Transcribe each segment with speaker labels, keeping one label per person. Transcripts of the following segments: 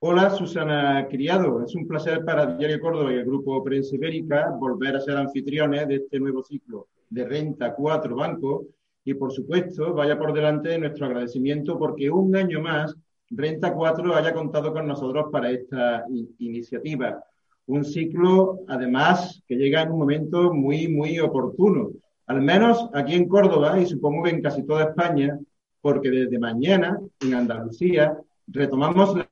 Speaker 1: Hola, Susana Criado. Es un placer para Diario Córdoba y el Grupo Prensa Ibérica volver a ser anfitriones de este nuevo ciclo de Renta 4 Banco. Y, por supuesto, vaya por delante nuestro agradecimiento porque un año más Renta 4 haya contado con nosotros para esta iniciativa. Un ciclo, además, que llega en un momento muy, muy oportuno al menos aquí en Córdoba y supongo que en casi toda España, porque desde mañana en Andalucía retomamos la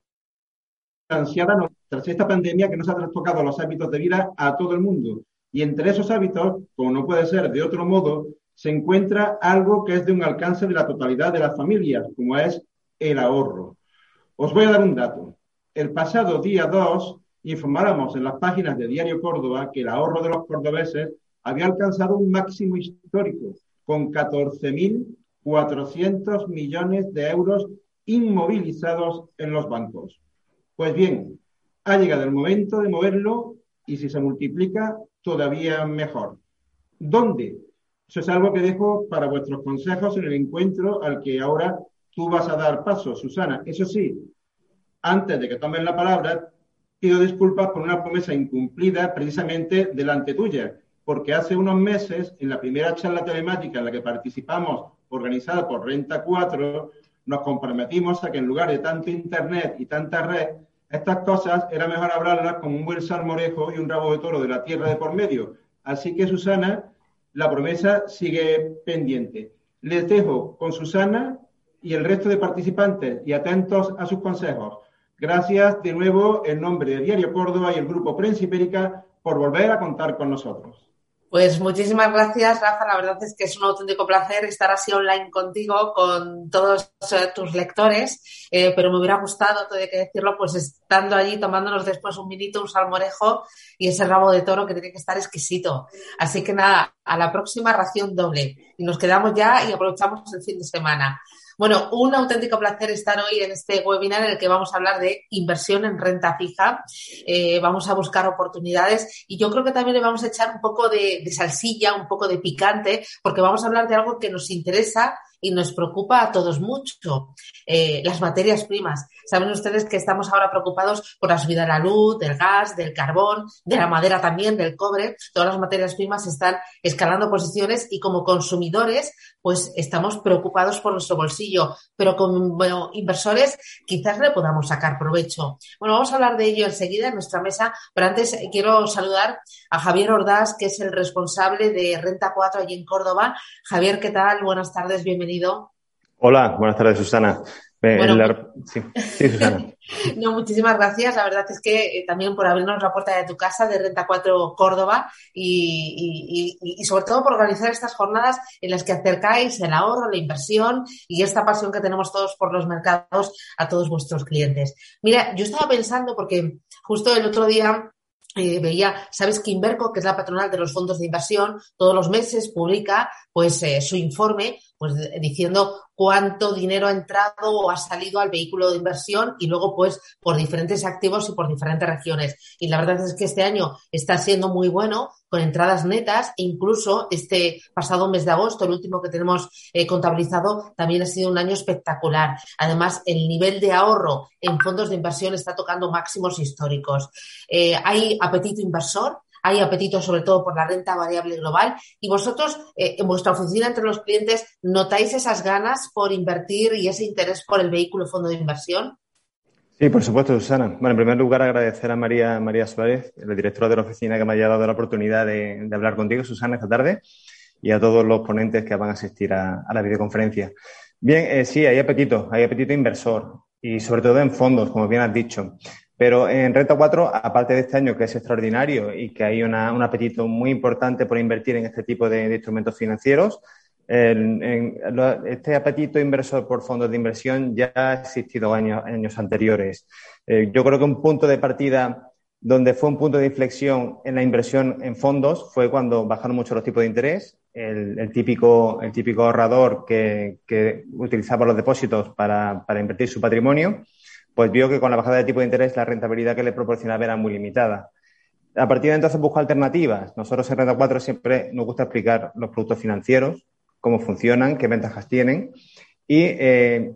Speaker 1: ansiada tras esta pandemia que nos ha trastocado los hábitos de vida a todo el mundo. Y entre esos hábitos, como no puede ser de otro modo, se encuentra algo que es de un alcance de la totalidad de las familias, como es el ahorro. Os voy a dar un dato. El pasado día 2 informáramos en las páginas de Diario Córdoba que el ahorro de los cordobeses había alcanzado un máximo histórico, con 14.400 millones de euros inmovilizados en los bancos. Pues bien, ha llegado el momento de moverlo y si se multiplica, todavía mejor. ¿Dónde? Eso es algo que dejo para vuestros consejos en el encuentro al que ahora tú vas a dar paso, Susana. Eso sí, antes de que tomen la palabra, pido disculpas por una promesa incumplida precisamente delante tuya porque hace unos meses, en la primera charla telemática en la que participamos, organizada por Renta 4, nos comprometimos a que en lugar de tanto Internet y tanta red, estas cosas era mejor hablarlas con un buen salmorejo y un rabo de toro de la tierra de por medio. Así que, Susana, la promesa sigue pendiente. Les dejo con Susana y el resto de participantes y atentos a sus consejos. Gracias de nuevo en nombre de Diario Córdoba y el Grupo Prensa Ibérica por volver a contar con nosotros.
Speaker 2: Pues muchísimas gracias, Rafa. La verdad es que es un auténtico placer estar así online contigo, con todos eh, tus lectores, eh, pero me hubiera gustado, hay que decirlo, pues estando allí tomándonos después un minito, un salmorejo y ese rabo de toro que tiene que estar exquisito. Así que nada, a la próxima ración doble. Y nos quedamos ya y aprovechamos el fin de semana. Bueno, un auténtico placer estar hoy en este webinar en el que vamos a hablar de inversión en renta fija. Eh, vamos a buscar oportunidades y yo creo que también le vamos a echar un poco de, de salsilla, un poco de picante, porque vamos a hablar de algo que nos interesa y nos preocupa a todos mucho, eh, las materias primas. Saben ustedes que estamos ahora preocupados por la subida de la luz, del gas, del carbón, de la madera también, del cobre. Todas las materias primas están escalando posiciones y como consumidores, pues estamos preocupados por nuestro bolsillo, pero como inversores quizás le podamos sacar provecho. Bueno, vamos a hablar de ello enseguida en nuestra mesa, pero antes quiero saludar a Javier Ordaz, que es el responsable de Renta 4 allí en Córdoba. Javier, ¿qué tal? Buenas tardes, bienvenido.
Speaker 3: Hola, buenas tardes, Susana.
Speaker 2: Sí, Susana. no, muchísimas gracias. La verdad es que eh, también por abrirnos la puerta de tu casa de Renta 4 Córdoba y, y, sobre todo por organizar estas jornadas en las que acercáis el ahorro, la inversión y esta pasión que tenemos todos por los mercados a todos vuestros clientes. Mira, yo estaba pensando porque justo el otro día eh, veía, sabes que Inverco, que es la patronal de los fondos de inversión, todos los meses publica pues eh, su informe pues diciendo cuánto dinero ha entrado o ha salido al vehículo de inversión y luego pues por diferentes activos y por diferentes regiones. Y la verdad es que este año está siendo muy bueno con entradas netas e incluso este pasado mes de agosto, el último que tenemos eh, contabilizado, también ha sido un año espectacular. Además, el nivel de ahorro en fondos de inversión está tocando máximos históricos. Eh, hay apetito inversor, hay apetito sobre todo por la renta variable global y vosotros eh, en vuestra oficina entre los clientes notáis esas ganas por invertir y ese interés por el vehículo fondo de inversión.
Speaker 3: Sí, por supuesto, Susana. Bueno, en primer lugar, agradecer a María, María Suárez, la directora de la oficina, que me haya dado la oportunidad de, hablar contigo, Susana, esta tarde, y a todos los ponentes que van a asistir a, la videoconferencia. Bien, eh, sí, hay apetito, hay apetito inversor, y sobre todo en fondos, como bien has dicho. Pero en Renta 4, aparte de este año que es extraordinario y que hay un apetito muy importante por invertir en este tipo de, instrumentos financieros, este apetito inversor por fondos de inversión ya ha existido años, años anteriores. Eh, yo creo que un punto de partida donde fue un punto de inflexión en la inversión en fondos fue cuando bajaron mucho los tipos de interés. El, típico, el típico ahorrador que, utilizaba los depósitos para, para, invertir su patrimonio, pues vio que con la bajada de tipo de interés la rentabilidad que le proporcionaba era muy limitada. A partir de entonces buscó alternativas. Nosotros en Renta 4 siempre nos gusta explicar los productos financieros, cómo funcionan, qué ventajas tienen. Y eh,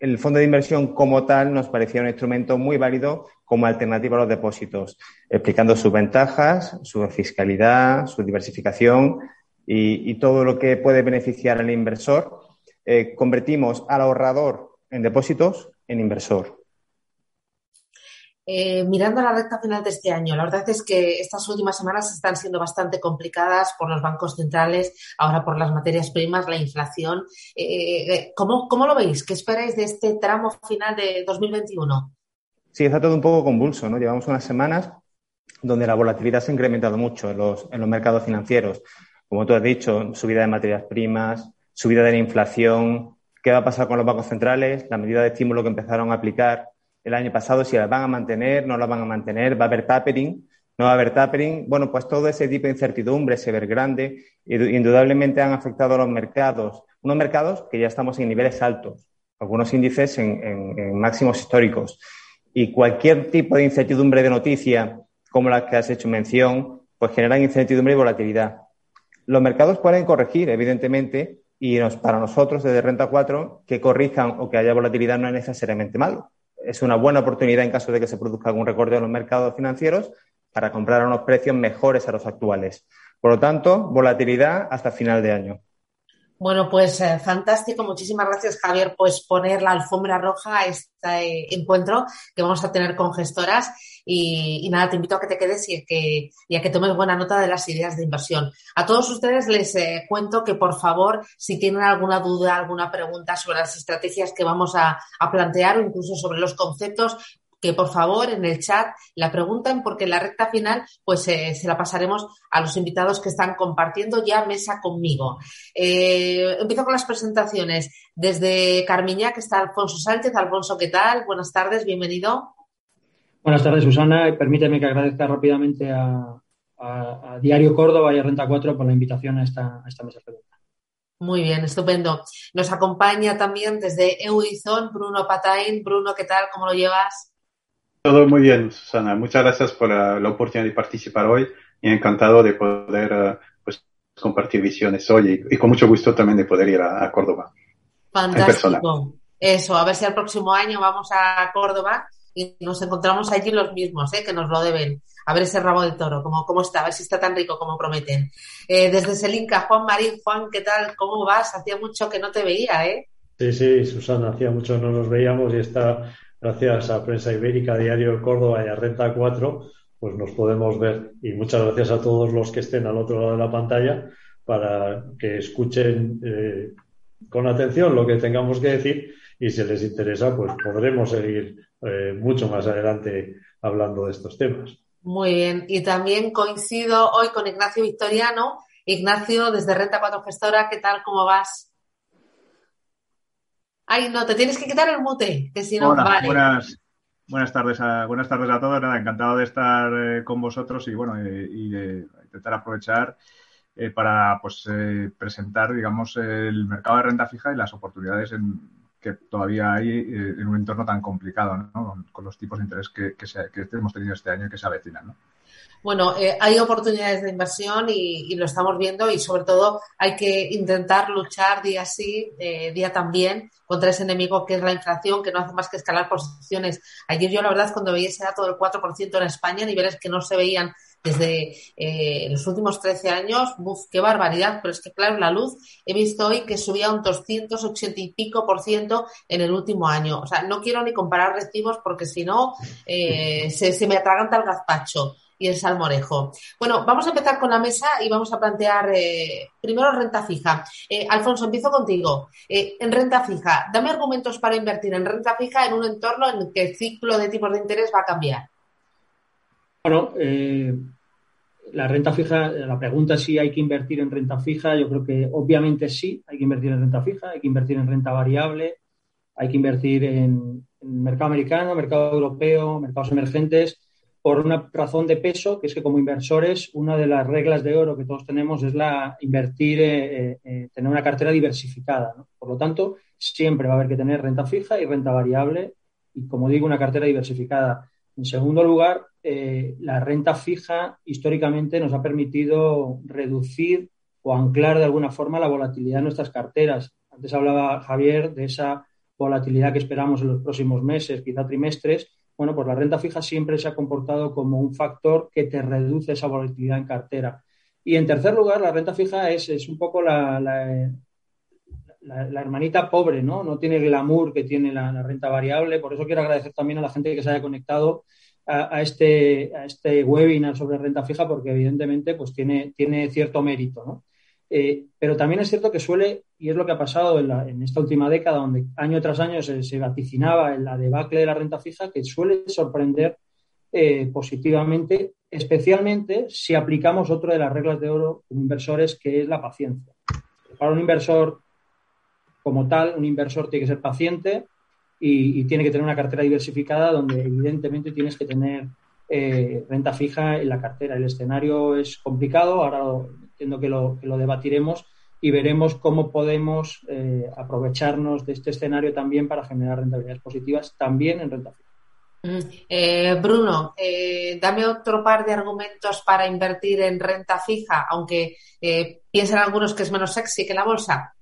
Speaker 3: el fondo de inversión como tal nos parecía un instrumento muy válido como alternativa a los depósitos, explicando sus ventajas, su fiscalidad, su diversificación y, todo lo que puede beneficiar al inversor. Eh, convertimos al ahorrador en depósitos en inversor.
Speaker 2: Eh, mirando la recta final de este año, la verdad es que estas últimas semanas están siendo bastante complicadas por los bancos centrales, ahora por las materias primas, la inflación. Eh, eh, ¿cómo, ¿Cómo lo veis? ¿Qué esperáis de este tramo final de 2021?
Speaker 3: Sí, está todo un poco convulso, ¿no? Llevamos unas semanas donde la volatilidad se ha incrementado mucho en los, en los mercados financieros. Como tú has dicho, subida de materias primas, subida de la inflación. ¿Qué va a pasar con los bancos centrales? La medida de estímulo que empezaron a aplicar el año pasado, si las van a mantener, no las van a mantener, va a haber tapering, no va a haber tapering. Bueno, pues todo ese tipo de incertidumbre, ese ver grande, indudablemente han afectado a los mercados. Unos mercados que ya estamos en niveles altos, algunos índices en, máximos históricos. Y cualquier tipo de incertidumbre de noticia, como la que has hecho mención, pues generan incertidumbre y volatilidad. Los mercados pueden corregir, evidentemente, y para nosotros, desde Renta 4, que corrijan o que haya volatilidad no es necesariamente malo es una buena oportunidad en caso de que se produzca algún recorte en los mercados financieros para comprar a unos precios mejores a los actuales. Por lo tanto, volatilidad hasta final de año.
Speaker 2: Bueno, pues eh, fantástico. Muchísimas gracias, Javier, pues poner la alfombra roja a este encuentro que vamos a tener con gestoras. Y, nada, te invito a que te quedes y a que, y a que tomes buena nota de las ideas de inversión. A todos ustedes les eh, cuento que, por favor, si tienen alguna duda, alguna pregunta sobre las estrategias que vamos a, plantear o incluso sobre los conceptos, que por favor en el chat la pregunten porque en la recta final pues eh, se la pasaremos a los invitados que están compartiendo ya mesa conmigo. Eh, empiezo con las presentaciones. Desde Carmiña, que está Alfonso Sánchez. Alfonso, ¿qué tal? Buenas tardes, bienvenido.
Speaker 4: Buenas tardes, Susana. Permíteme que agradezca rápidamente a, Diario Córdoba y a Renta 4 por la invitación a esta, a esta mesa pregunta.
Speaker 2: Muy bien, estupendo. Nos acompaña también desde Eudizón Bruno Patain. Bruno, ¿qué tal? ¿Cómo lo llevas?
Speaker 5: Todo muy bien, Susana. Muchas gracias por la, oportunidad de participar hoy y encantado de poder eh, pues, compartir visiones hoy y, con mucho gusto también de poder ir a, Córdoba.
Speaker 2: Fantástico. Eso, a ver si el próximo año vamos a Córdoba y nos encontramos allí los mismos, ¿eh? que nos lo deben. A ver ese rabo del toro, cómo, cómo está, a ver si está tan rico como prometen. Eh, desde Selinca, Juan Marín, Juan, ¿qué tal? ¿Cómo vas? Hacía mucho que no te veía, ¿eh?
Speaker 6: Sí, sí, Susana, hacía mucho no nos veíamos y está gracias a Prensa Ibérica, Diario Córdoba y a Renta 4, pues nos podemos ver. Y muchas gracias a todos los que estén al otro lado de la pantalla para que escuchen eh, con atención lo que tengamos que decir y si les interesa, pues podremos seguir eh, mucho más adelante hablando de estos temas.
Speaker 2: Muy bien. Y también coincido hoy con Ignacio Victoriano. Ignacio, desde Renta 4 Gestora, ¿qué tal? ¿Cómo vas? Ay, no, te tienes que quitar el mute, que si no,
Speaker 7: Hola, Buenas, buenas tardes a, buenas tardes a todos. Nada, encantado de estar eh, con vosotros y bueno, eh, y de intentar aprovechar eh, para pues presentar, digamos, el mercado de renta fija y las oportunidades que todavía hay en un entorno tan complicado, ¿no? Con, los tipos de interés que, que, que, hemos tenido este año y que se avecinan, ¿no?
Speaker 2: Bueno, eh, hay oportunidades de inversión y, lo estamos viendo y sobre todo hay que intentar luchar día sí, eh, día también contra ese enemigo que es la inflación, que no hace más que escalar posiciones. Ayer yo la verdad cuando veía ese dato del 4% en España, niveles que no se veían desde eh, los últimos 13 años, ¡buf, qué barbaridad! Pero es que, claro, la luz he visto hoy que subía un 280 y pico por ciento en el último año. O sea, no quiero ni comparar recibos porque si no, se, se me atraganta el gazpacho y el salmorejo. Bueno, vamos a empezar con la mesa y vamos a plantear eh, primero renta fija. Eh, Alfonso, empiezo contigo. Eh, en renta fija, dame argumentos para invertir en renta fija en un entorno en que el ciclo de tipos de interés va a cambiar.
Speaker 4: Bueno, la renta fija, la pregunta es si hay que invertir en renta fija, yo creo que obviamente sí, hay que invertir en renta fija, hay que invertir en renta variable, hay que invertir en, mercado americano, mercado europeo, mercados emergentes, por una razón de peso, que es que como inversores, una de las reglas de oro que todos tenemos es la invertir, eh, eh, tener una cartera diversificada. Por lo tanto, siempre va a haber que tener renta fija y renta variable y, como digo, una cartera diversificada. En segundo lugar, eh, la renta fija históricamente nos ha permitido reducir o anclar de alguna forma la volatilidad de nuestras carteras. Antes hablaba Javier de esa volatilidad que esperamos en los próximos meses, quizá trimestres. Bueno, pues la renta fija siempre se ha comportado como un factor que te reduce esa volatilidad en cartera. Y en tercer lugar, la renta fija es, es un poco la, la, hermanita pobre, ¿no? No tiene el glamour que tiene la, renta variable. Por eso quiero agradecer también a la gente que se haya conectado a, este, este webinar sobre renta fija, porque evidentemente pues tiene, tiene cierto mérito, ¿no? Eh, pero también es cierto que suele, y es lo que ha pasado en, esta última década, donde año tras año se, vaticinaba en la debacle de la renta fija, que suele sorprender eh, positivamente, especialmente si aplicamos otra de las reglas de oro como inversores, que es la paciencia. Para un inversor como tal, un inversor tiene que ser paciente y, tiene que tener una cartera diversificada donde evidentemente tienes que tener eh, renta fija en la cartera. El escenario es complicado, ahora entiendo que lo, debatiremos y veremos cómo podemos eh, aprovecharnos de este escenario también para generar rentabilidades positivas también en renta fija.
Speaker 2: Mm, eh, Bruno, dame otro par de argumentos para invertir en renta fija, aunque piensen algunos que es menos sexy que la bolsa.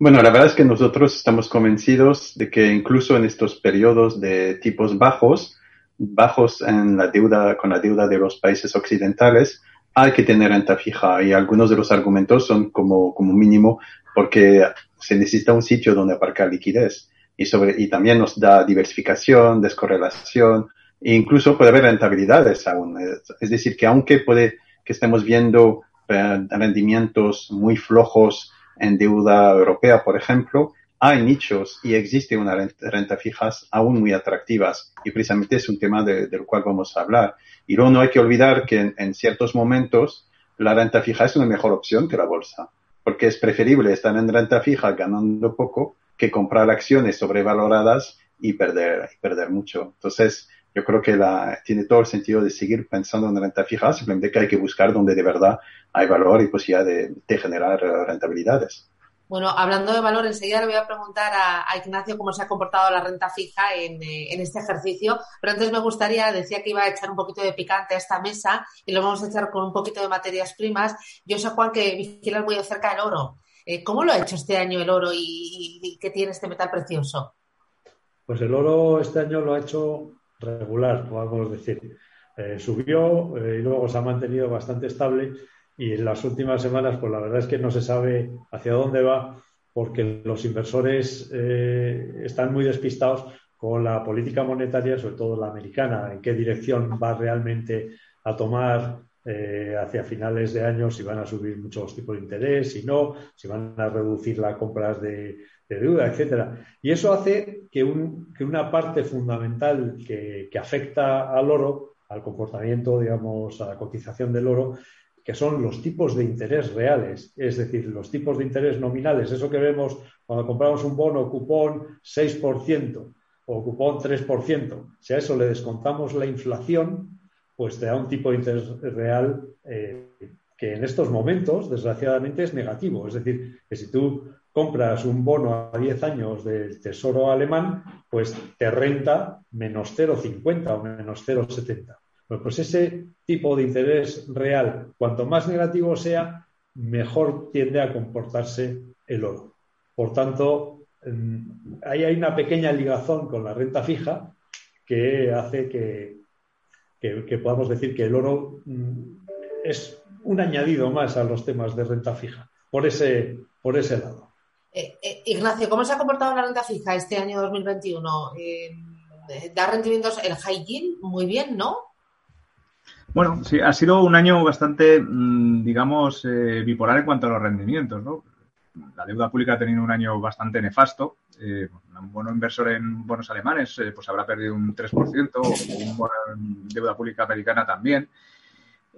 Speaker 5: Bueno, la verdad es que nosotros estamos convencidos de que incluso en estos periodos de tipos bajos, bajos en la deuda, con la deuda de los países occidentales, hay que tener renta fija y algunos de los argumentos son como, como mínimo porque se necesita un sitio donde aparcar liquidez y sobre, y también nos da diversificación, descorrelación e incluso puede haber rentabilidades aún. Es decir, que aunque puede que estemos viendo eh, rendimientos muy flojos en deuda europea, por ejemplo, hay nichos y existe una renta, fijas aún muy atractivas y precisamente es un tema del cual vamos a hablar. Y luego no hay que olvidar que en, ciertos momentos la renta fija es una mejor opción que la bolsa, porque es preferible estar en renta fija ganando poco que comprar acciones sobrevaloradas y perder, y perder mucho. Entonces, yo creo que la, tiene todo el sentido de seguir pensando en renta fija, simplemente que hay que buscar donde de verdad hay valor y posibilidad de, generar rentabilidades.
Speaker 2: Bueno, hablando de valor, enseguida le voy a preguntar a, Ignacio cómo se ha comportado la renta fija eh, en, este ejercicio, pero antes me gustaría, decía que iba a echar un poquito de picante a esta mesa y lo vamos a echar con un poquito de materias primas. Yo sé, Juan, que vigilas muy de cerca el oro. Eh, ¿Cómo lo ha hecho este año el oro y, y qué tiene este metal precioso?
Speaker 6: Pues el oro este año lo ha hecho regular, podemos decir. Eh, subió eh, y luego se ha mantenido bastante estable y en las últimas semanas, pues la verdad es que no se sabe hacia dónde va porque los inversores eh, están muy despistados con la política monetaria, sobre todo la americana, en qué dirección va realmente a tomar hacia finales de año, si van a subir muchos tipos de interés, si no, si van a reducir las compras de, de deuda, etcétera. Y eso hace que, una parte fundamental que, afecta al oro, al comportamiento, digamos, a la cotización del oro, que son los tipos de interés reales, es decir, los tipos de interés nominales, eso que vemos cuando compramos un bono cupón 6% o cupón 3%, si a eso le descontamos la inflación, pues te da un tipo de interés real eh, que en estos momentos, desgraciadamente, es negativo. Es decir, que si tú compras un bono a 10 años del Tesoro alemán, pues te renta menos 0,50 o menos 0,70. pues ese tipo de interés real, cuanto más negativo sea, mejor tiende a comportarse el oro. Por tanto, ahí hay una pequeña ligazón con la renta fija que hace que, que podamos decir que el oro mm, es un añadido más a los temas de renta fija, por ese, por ese lado.
Speaker 2: Eh, eh, Ignacio, ¿cómo se ha comportado la renta fija este año 2021? Eh, da rendimientos el high yield muy bien, ¿no?
Speaker 7: Bueno, sí, ha sido un año bastante, mm, digamos, bipolar en cuanto a los rendimientos, ¿no? La deuda pública ha tenido un año bastante nefasto. un bono inversor en bonos alemanes pues habrá perdido un 3%, o un bono en deuda pública americana también.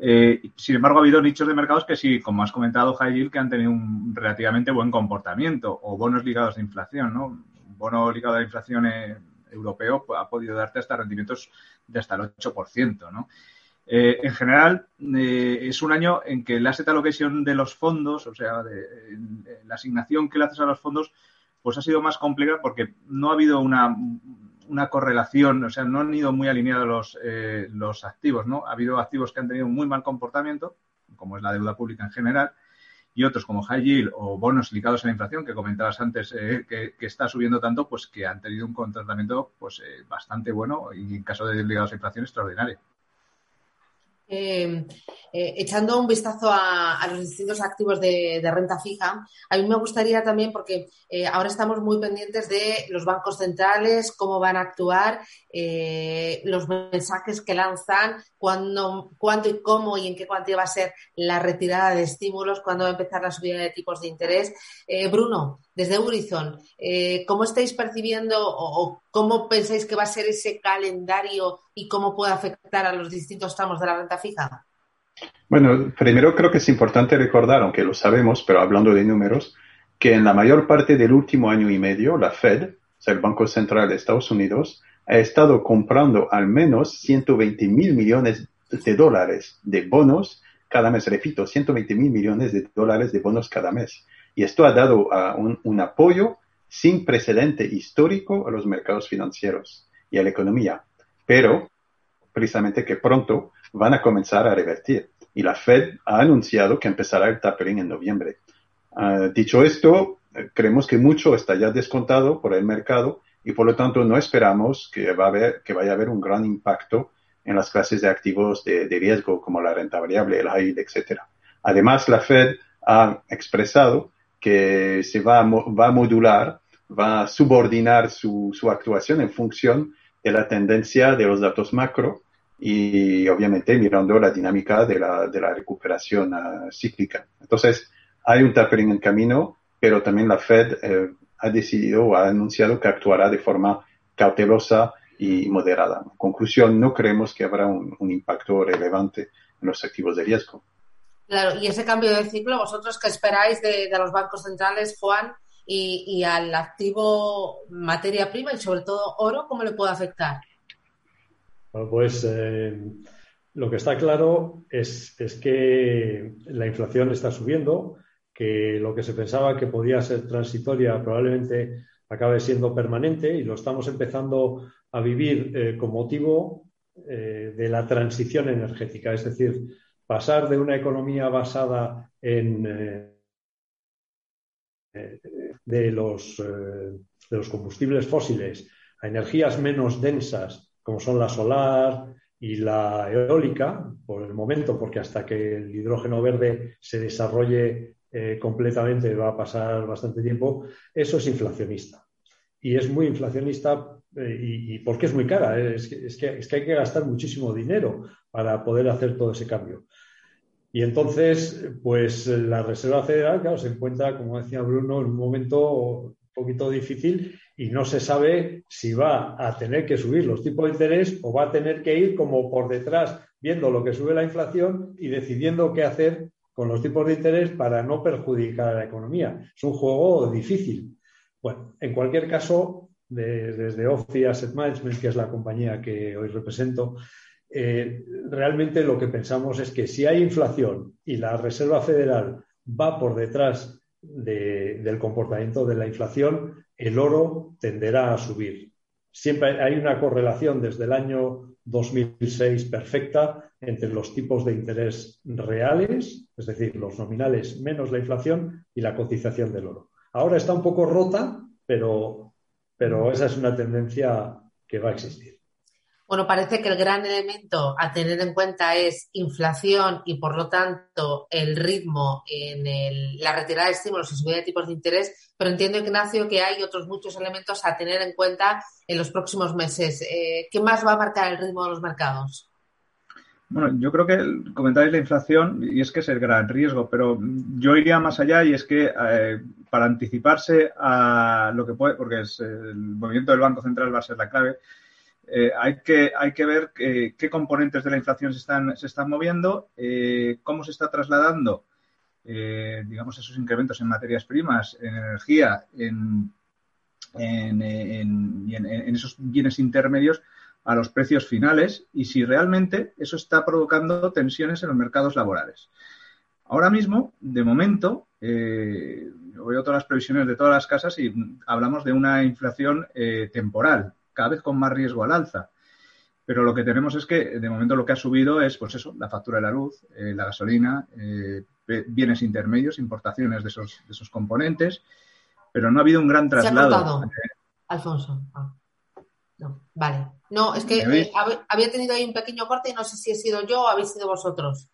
Speaker 7: Eh, sin embargo, ha habido nichos de mercados que sí, como has comentado, Yield, que han tenido un relativamente buen comportamiento o bonos ligados a inflación, ¿no? Un bono ligado a la inflación eh, europeo ha podido darte hasta rendimientos de hasta el 8%, ¿no? Eh, en general, es un año en que la asset allocation de los fondos, o sea, la asignación que le haces a los fondos, pues ha sido más compleja porque no ha habido una, correlación, o sea, no han ido muy alineados los, eh, los activos, ¿no? Ha habido activos que han tenido muy mal comportamiento, como es la deuda pública en general, y otros como high yield o bonos ligados a la inflación, que comentabas antes eh, que, está subiendo tanto, pues que han tenido un comportamiento pues, eh, bastante bueno y en caso de ligados a inflación extraordinario.
Speaker 2: Eh, eh, echando un vistazo a, los distintos activos de, renta fija, a mí me gustaría también, porque eh, ahora estamos muy pendientes de los bancos centrales, cómo van a actuar, los mensajes que lanzan, cuándo, cuándo y cómo y en qué cuantía va a ser la retirada de estímulos, cuándo va a empezar la subida de tipos de interés. Bruno, desde Urizon, ¿cómo estáis percibiendo o, cómo pensáis que va a ser ese calendario y cómo puede afectar a los distintos tramos de la renta fija?
Speaker 5: Bueno, primero creo que es importante recordar, aunque lo sabemos, pero hablando de números, que en la mayor parte del último año y medio, la Fed, o sea, el Banco Central de Estados Unidos, ha estado comprando al menos 120 mil millones de dólares de bonos cada mes. Repito, 120 mil millones de dólares de bonos cada mes. Y esto ha dado uh, un, apoyo sin precedente histórico a los mercados financieros y a la economía. Pero precisamente que pronto van a comenzar a revertir. Y la Fed ha anunciado que empezará el tapering en noviembre. Uh, dicho esto, creemos que mucho está ya descontado por el mercado y por lo tanto no esperamos que, va a haber, que vaya a haber un gran impacto en las clases de activos de, riesgo como la renta variable, el high etc. Además, la Fed ha expresado que se va a, va modular, va a subordinar su, su actuación en función de la tendencia de los datos macro y obviamente mirando la dinámica de la, de la recuperación uh, cíclica. Entonces, hay un tapering en camino, pero también la Fed eh, ha decidido o ha anunciado que actuará de forma cautelosa y moderada. En conclusión, no creemos que habrá un, un impacto relevante en los activos de riesgo.
Speaker 2: Claro, y ese cambio de ciclo, ¿vosotros qué esperáis de, los bancos centrales, Juan, y, al activo materia prima y sobre todo oro, cómo le puede afectar?
Speaker 6: Bueno, pues eh, lo que está claro es, es, que la inflación está subiendo, que lo que se pensaba que podía ser transitoria probablemente acabe siendo permanente y lo estamos empezando a vivir eh, con motivo eh, de la transición energética. Es decir, pasar de una economía basada en eh, eh, de, los, eh, de los combustibles fósiles a energías menos densas, como son la solar y la eólica, por el momento, porque hasta que el hidrógeno verde se desarrolle completamente va a pasar bastante tiempo, eso es inflacionista. Y es muy inflacionista y, y, porque es muy cara. Es que, es que hay que gastar muchísimo dinero para poder hacer todo ese cambio. Y entonces, pues la Reserva Federal, claro, se encuentra, como decía Bruno, en un momento un poquito difícil y no se sabe si va a tener que subir los tipos de interés o va a tener que ir como por detrás, viendo lo que sube la inflación y decidiendo qué hacer con los tipos de interés para no perjudicar a la economía. Es un juego difícil. Bueno, en cualquier caso, desde OFI Asset Management, que es la compañía que hoy represento, eh, realmente lo que pensamos es que si hay inflación y la Reserva Federal va por detrás del comportamiento de la inflación, el oro tenderá a subir. Siempre hay una correlación desde el año 2006 perfecta entre los tipos de interés reales, es decir, los nominales menos la inflación y la cotización del oro. Ahora está un poco rota, pero, pero esa es una tendencia que va a existir.
Speaker 2: Bueno, parece que el gran elemento a tener en cuenta es inflación y, por lo tanto, el ritmo en la retirada de estímulos y subida de tipos de interés, pero entiendo, Ignacio, que hay otros muchos elementos a tener en cuenta en los próximos meses. Eh, ¿Qué más va a marcar el ritmo de los mercados?
Speaker 7: Bueno, yo creo que comentáis la inflación y es que es el gran riesgo, pero yo iría más allá y es que eh, para anticiparse a lo que puede, porque es el movimiento del Banco Central va a ser la clave, eh, hay, que, ver qué componentes de la inflación se están, moviendo, cómo se está trasladando, digamos, esos incrementos en materias primas, en energía, en, en, en esos bienes intermedios a los precios finales y si realmente eso está provocando tensiones en los mercados laborales. Ahora mismo, de momento, eh, veo todas las previsiones de todas las casas y hablamos de una inflación eh, temporal, cada vez con más riesgo al alza. Pero lo que tenemos es que, de momento, lo que ha subido es, pues eso, la factura de la luz, eh, la gasolina, eh, bienes intermedios, importaciones de esos, de esos componentes, pero no ha habido un gran traslado.
Speaker 2: Alfonso. Ah. No, vale. No, es que había tenido ahí un pequeño corte y no sé si he sido yo o habéis sido vosotros.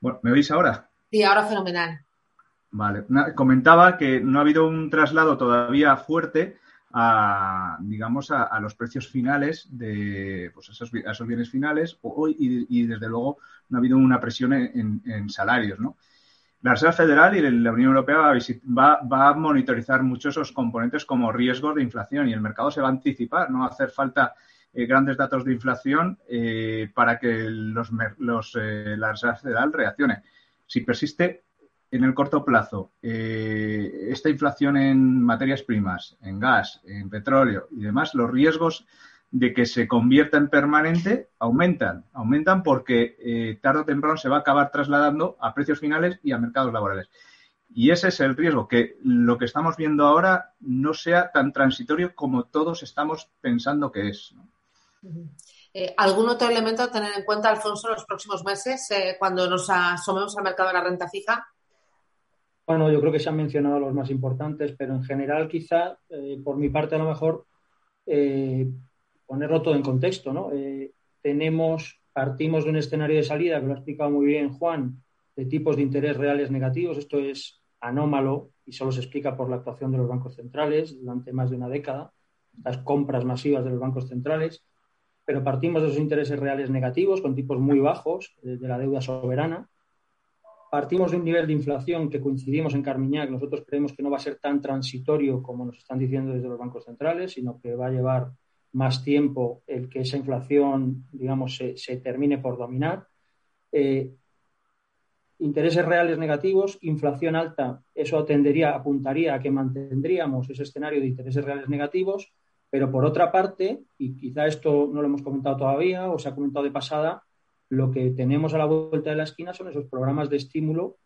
Speaker 7: Bueno, ¿me veis ahora?
Speaker 2: Sí, ahora fenomenal.
Speaker 7: Vale. Comentaba que no ha habido un traslado todavía fuerte a, digamos, a, los precios finales de pues, esos, esos bienes finales y, y, desde luego, no ha habido una presión en, salarios, ¿no? La Reserva Federal y la Unión Europea va, va, a monitorizar muchos esos componentes como riesgos de inflación y el mercado se va a anticipar, no va a hacer falta eh, grandes datos de inflación eh, para que los, los eh, la Reserva Federal reaccione. Si persiste en el corto plazo esta inflación en materias primas, en gas, en petróleo y demás, los riesgos de que se convierta en permanente aumentan. Aumentan porque tarde o temprano se va a acabar trasladando a precios finales y a mercados laborales. Y ese es el riesgo, que lo que estamos viendo ahora no sea tan transitorio como todos estamos pensando que es.
Speaker 2: Eh, ¿Algún otro elemento a tener en cuenta, Alfonso, en los próximos meses eh, cuando nos asomemos al mercado de la renta fija?
Speaker 4: Bueno, yo creo que se han mencionado los más importantes, pero en general quizá, eh, por mi parte a lo mejor, ponerlo todo en contexto. ¿no? tenemos, partimos de un escenario de salida, que lo ha explicado muy bien Juan, de tipos de interés reales negativos. Esto es anómalo y solo se explica por la actuación de los bancos centrales durante más de una década, las compras masivas de los bancos centrales pero partimos de esos intereses reales negativos con tipos muy bajos de, la deuda soberana. Partimos de un nivel de inflación que coincidimos en Carmiñac, nosotros creemos que no va a ser tan transitorio como nos están diciendo desde los bancos centrales, sino que va a llevar más tiempo el que esa inflación, digamos, se, termine por dominar. Eh, intereses reales negativos, inflación alta, eso tendería, apuntaría a que mantendríamos ese escenario de intereses reales negativos pero por otra parte, y quizá esto no lo hemos comentado todavía o se ha comentado de pasada, lo que tenemos a la vuelta de la esquina son esos programas de estímulo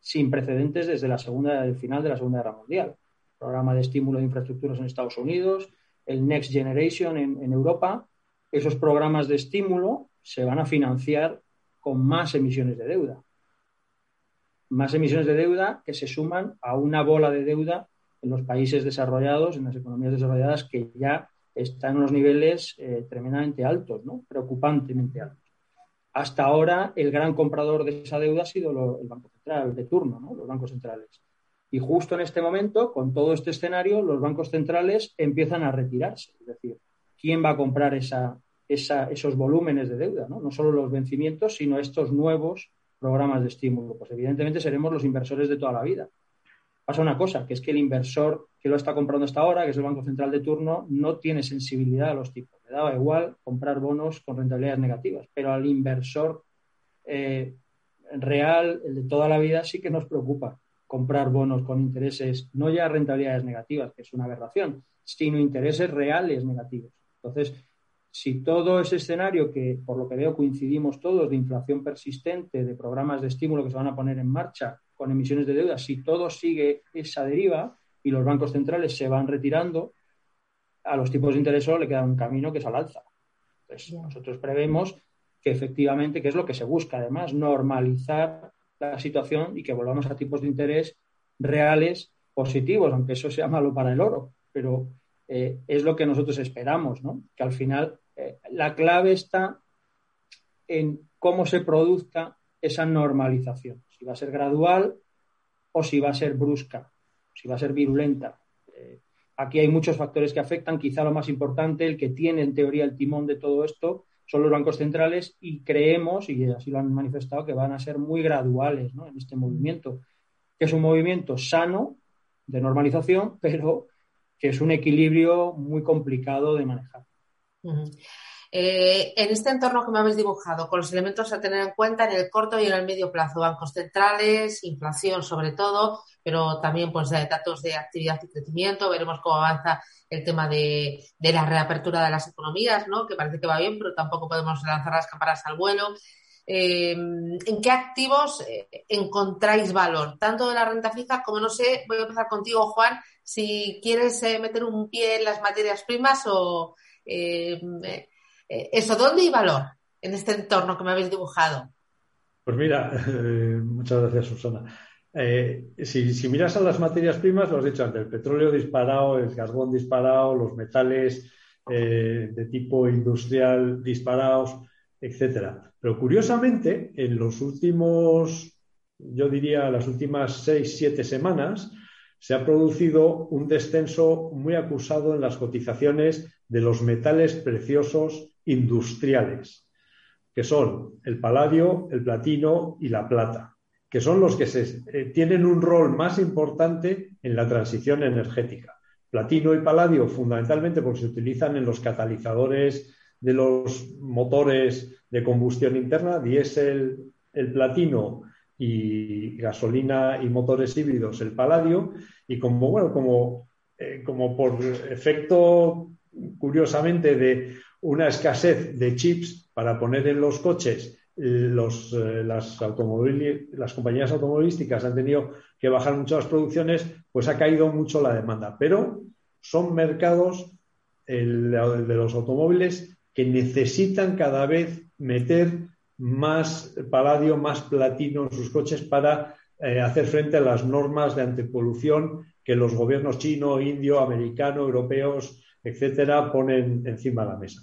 Speaker 4: sin precedentes desde la segunda, el final de la Segunda Guerra Mundial. programa de estímulo de infraestructuras en Estados Unidos, el Next Generation en, en Europa. Esos programas de estímulo se van a financiar con más emisiones de deuda. Más emisiones de deuda que se suman a una bola de deuda en los países desarrollados, en las economías desarrolladas, que ya están en unos niveles eh, tremendamente altos, ¿no? preocupantemente altos. Hasta ahora, el gran comprador de esa deuda ha sido el Banco Central de turno, ¿no? los bancos centrales. Y justo en este momento, con todo este escenario, los bancos centrales empiezan a retirarse. Es decir, ¿quién va a comprar esos volúmenes de deuda? no solo los vencimientos, sino estos nuevos programas de estímulo. Pues evidentemente seremos los inversores de toda la vida pasa una cosa, que es que el inversor que lo está comprando hasta ahora, que es el Banco Central de turno, no tiene sensibilidad a los tipos. Le daba igual comprar bonos con rentabilidades negativas, pero al inversor eh, real, el de toda la vida, sí que nos preocupa comprar bonos con intereses, no ya rentabilidades negativas, que es una aberración, sino intereses reales negativos. Entonces, si todo ese escenario que, por lo que veo, coincidimos todos de inflación persistente, de programas de estímulo que se van a poner en marcha, con emisiones de deuda, si todo sigue esa deriva y los bancos centrales se van retirando, a los tipos de interés solo le queda un camino que es al alza. Entonces, nosotros prevemos que efectivamente, que es lo que se busca además, normalizar la situación y que volvamos a tipos de interés reales positivos, aunque eso sea malo para el oro, pero eh, es lo que nosotros esperamos, ¿no? Que al final eh, la clave está en cómo se produzca esa normalización. Si va a ser gradual o si va a ser brusca, si va a ser virulenta. Eh, aquí hay muchos factores que afectan, quizá lo más importante, el que tiene en teoría el timón de todo esto, son los bancos centrales y creemos, y así lo han manifestado, que van a ser muy graduales en este movimiento, que es un movimiento sano de normalización, pero que es un equilibrio muy complicado de manejar.
Speaker 2: Eh, en este entorno que me habéis dibujado, con los elementos a tener en cuenta en el corto y en el medio plazo, bancos centrales, inflación sobre todo, pero también pues datos de actividad y crecimiento, veremos cómo avanza el tema de, la reapertura de las economías, ¿no? que parece que va bien, pero tampoco podemos lanzar las campanas al vuelo. Eh, ¿En qué activos eh, encontráis valor? Tanto de la renta fija como, no sé, voy a empezar contigo, Juan, si quieres meter un pie en las materias primas o eh, eso, ¿dónde hay valor en este entorno que me habéis dibujado?
Speaker 6: Pues mira, muchas gracias, Susana. Eh, si, miras a las materias primas, lo has dicho antes, el petróleo disparado, el carbón disparado, los metales eh, de tipo industrial disparados, etcétera. Pero curiosamente, en los últimos, yo diría, las últimas seis, siete semanas, se ha producido un descenso muy acusado en las cotizaciones de los metales preciosos industriales, que son el paladio, el platino y la plata, que son los que eh, tienen un rol más importante en la transición energética. Platino y paladio fundamentalmente porque se utilizan en los catalizadores de los motores de combustión interna, diésel, el platino y gasolina y motores híbridos, el paladio, y como, bueno, como, eh, como por efecto, curiosamente, de una escasez de chips para poner en los coches, los, eh, las, las compañías automovilísticas han tenido que bajar mucho las producciones, pues ha caído mucho la demanda. Pero son mercados, el, de los automóviles, que necesitan cada vez meter más paladio, más platino en sus coches para eh, hacer frente a las normas de antipolución que los gobiernos chino, indio, americano, europeos, etcétera, ponen encima de la mesa.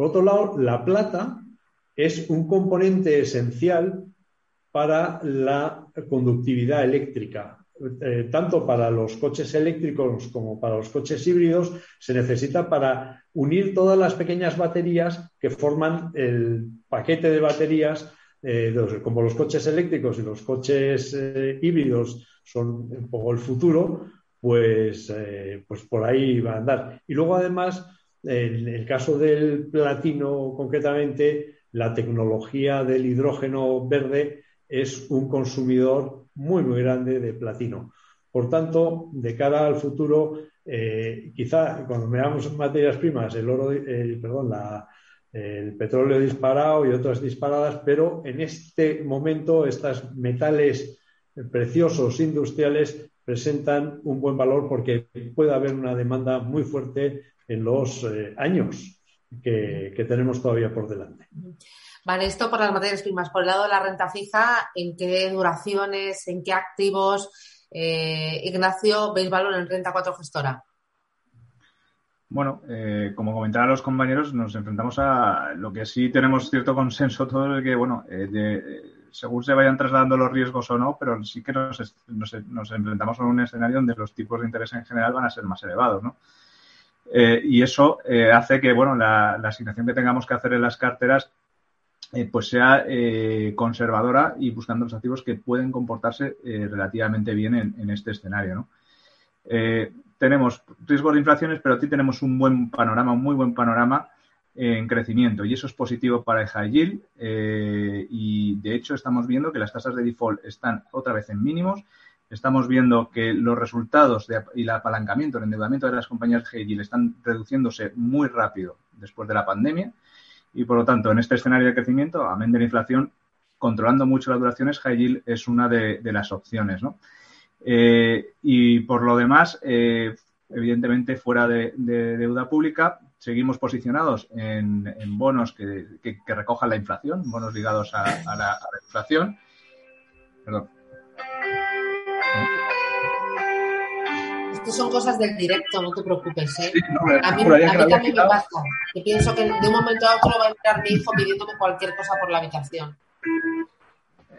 Speaker 6: Por otro lado, la plata es un componente esencial para la conductividad eléctrica. Eh, tanto para los coches eléctricos como para los coches híbridos, se necesita para unir todas las pequeñas baterías que forman el paquete de baterías, eh, como los coches eléctricos y los coches eh, híbridos son un poco el futuro, pues, pues por ahí va a andar. Y luego, además, en el caso del platino, concretamente, la tecnología del hidrógeno verde es un consumidor muy, muy grande de platino. Por tanto, de cara al futuro, eh, quizá cuando veamos materias primas, el oro, perdón, el petróleo disparado y otras disparadas, pero en este momento estos metales preciosos industriales presentan un buen valor porque puede haber una demanda muy fuerte en los eh, años que, tenemos todavía por delante.
Speaker 2: Vale, esto por las materias primas. Por el lado de la renta fija, ¿en qué duraciones, en qué activos? Eh, Ignacio, ¿veis valor en renta 4 gestora?
Speaker 7: Bueno, eh, como comentaban los compañeros, nos enfrentamos a lo que sí tenemos cierto consenso todo el que, bueno, según se vayan trasladando los riesgos o no, pero sí que nos, nos, enfrentamos a un escenario donde los tipos de interés en general van a ser más elevados, ¿no? Eh, y eso eh, hace que bueno, la, asignación que tengamos que hacer en las carteras eh, pues sea conservadora y buscando los activos que pueden comportarse relativamente bien en, este escenario. tenemos riesgos de inflaciones, pero aquí tenemos un buen panorama, un muy buen panorama en crecimiento y eso es positivo para el high yield y de hecho estamos viendo que las tasas de default están otra vez en mínimos estamos viendo que los resultados y el apalancamiento, el endeudamiento de las compañías Hegel están reduciéndose muy rápido después de la pandemia y, por lo tanto, en este escenario de crecimiento, amén de la inflación, controlando mucho las duraciones, High es una de, las opciones. ¿no? Eh, y por lo demás, eh, evidentemente, fuera de, deuda pública, seguimos posicionados en, bonos que, recojan la inflación, bonos ligados a, a la inflación. Perdón.
Speaker 2: Estas son cosas del directo, no te preocupes. ¿eh? a mí, también me pasa. Que pienso que de un momento a otro va a entrar mi hijo pidiéndome cualquier cosa por la habitación.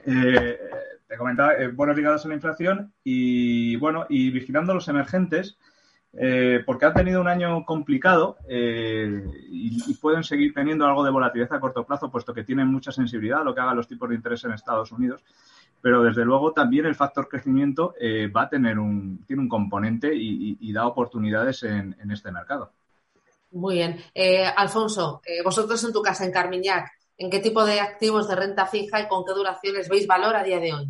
Speaker 7: Eh, te comentaba, eh, buenos ligados a la inflación y bueno, y vigilando los emergentes, eh, porque han tenido un año complicado y, y, pueden seguir teniendo algo de volatilidad a corto plazo, puesto que tienen mucha sensibilidad a lo que hagan los tipos de interés en Estados Unidos pero desde luego también el factor crecimiento eh, va a tener un, tiene un componente y, da oportunidades en, este mercado.
Speaker 2: Muy bien. Eh, Alfonso, eh, vosotros en tu casa, en Carmiñac, ¿en qué tipo de activos de renta fija y con qué duraciones veis valor a día de hoy?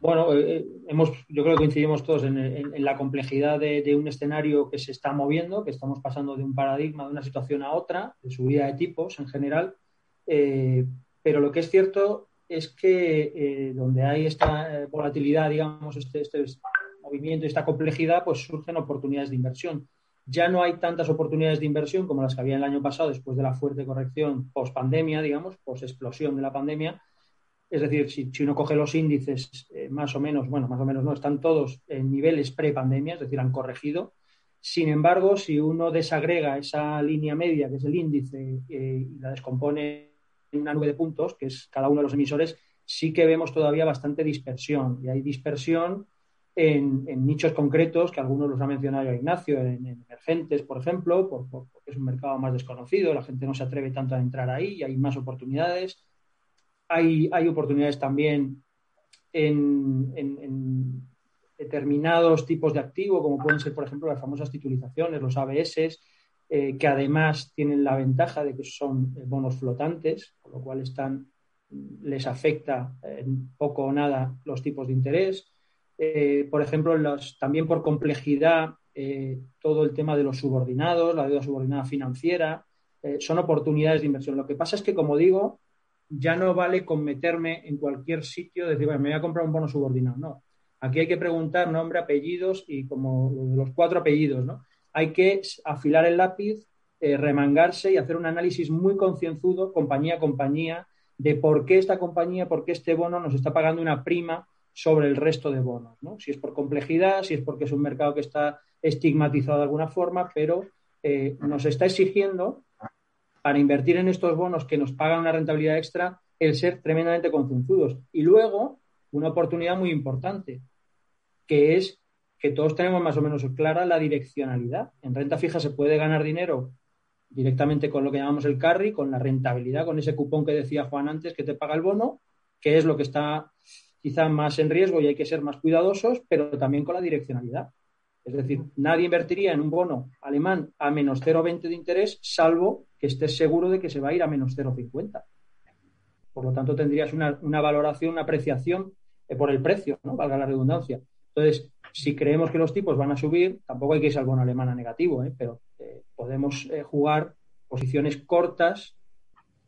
Speaker 4: Bueno, eh, hemos, yo creo que coincidimos todos en, la complejidad de, un escenario que se está moviendo, que estamos pasando de un paradigma, de una situación a otra, de subida de tipos en general. pero lo que es cierto es que donde hay esta volatilidad, digamos, este, este movimiento y esta complejidad, pues surgen oportunidades de inversión ya no hay tantas oportunidades de inversión como las que había el año pasado después de la fuerte corrección post pandemia, digamos, post explosión de la pandemia. Es decir, si, uno coge los índices eh, más o menos, bueno, más o menos no, están todos en niveles pre-pandemia, es decir, han corregido. Sin embargo, si uno desagrega esa línea media, que es el índice, eh, y la descompone en una nube de puntos, que es cada uno de los emisores, sí que vemos todavía bastante dispersión. Y hay dispersión en, nichos concretos, que algunos los ha mencionado Ignacio, en, emergentes, por ejemplo, porque es un mercado más desconocido, la gente no se atreve tanto a entrar ahí y hay más oportunidades. Hay, oportunidades también en, determinados tipos de activo, como pueden ser, por ejemplo, las famosas titulizaciones, los ABS, eh, que además tienen la ventaja de que son eh, bonos flotantes, con lo cual están, les afecta en poco o nada los tipos de interés. Eh, por ejemplo, también por complejidad, eh, todo el tema de los subordinados, la deuda subordinada financiera, eh, son oportunidades de inversión. Lo que pasa es que, como digo, ya no vale con meterme en cualquier sitio, decir, me voy a comprar un bono subordinado. No. Aquí hay que preguntar nombre, apellidos y como los cuatro apellidos, ¿no? Hay que afilar el lápiz, remangarse y hacer un análisis muy concienzudo, compañía a compañía, de por qué esta compañía, por qué este bono nos está pagando una prima sobre el resto de bonos. ¿no? Si es por complejidad, si es porque es un mercado que está estigmatizado de alguna forma, pero eh, nos está exigiendo para invertir en estos bonos que nos pagan una rentabilidad extra el ser tremendamente concienzudos. Y luego, una oportunidad muy importante, que es que todos tenemos más o menos clara la direccionalidad. En renta fija se puede ganar dinero directamente con lo que llamamos el carry, con la rentabilidad, con ese cupón que decía Juan antes que te paga el bono, que es lo que está quizá más en riesgo y hay que ser más cuidadosos, pero también con la direccionalidad. Es decir, nadie invertiría en un bono alemán a menos 0,20 de interés, salvo que estés seguro de que se va a ir a menos 0,50. Por lo tanto, tendrías una, valoración, una apreciación eh, por el precio, ¿no? valga la redundancia. Entonces, si creemos que los tipos van a subir, tampoco hay que irse al bono alemán a negativo, ¿eh? pero eh, podemos jugar posiciones cortas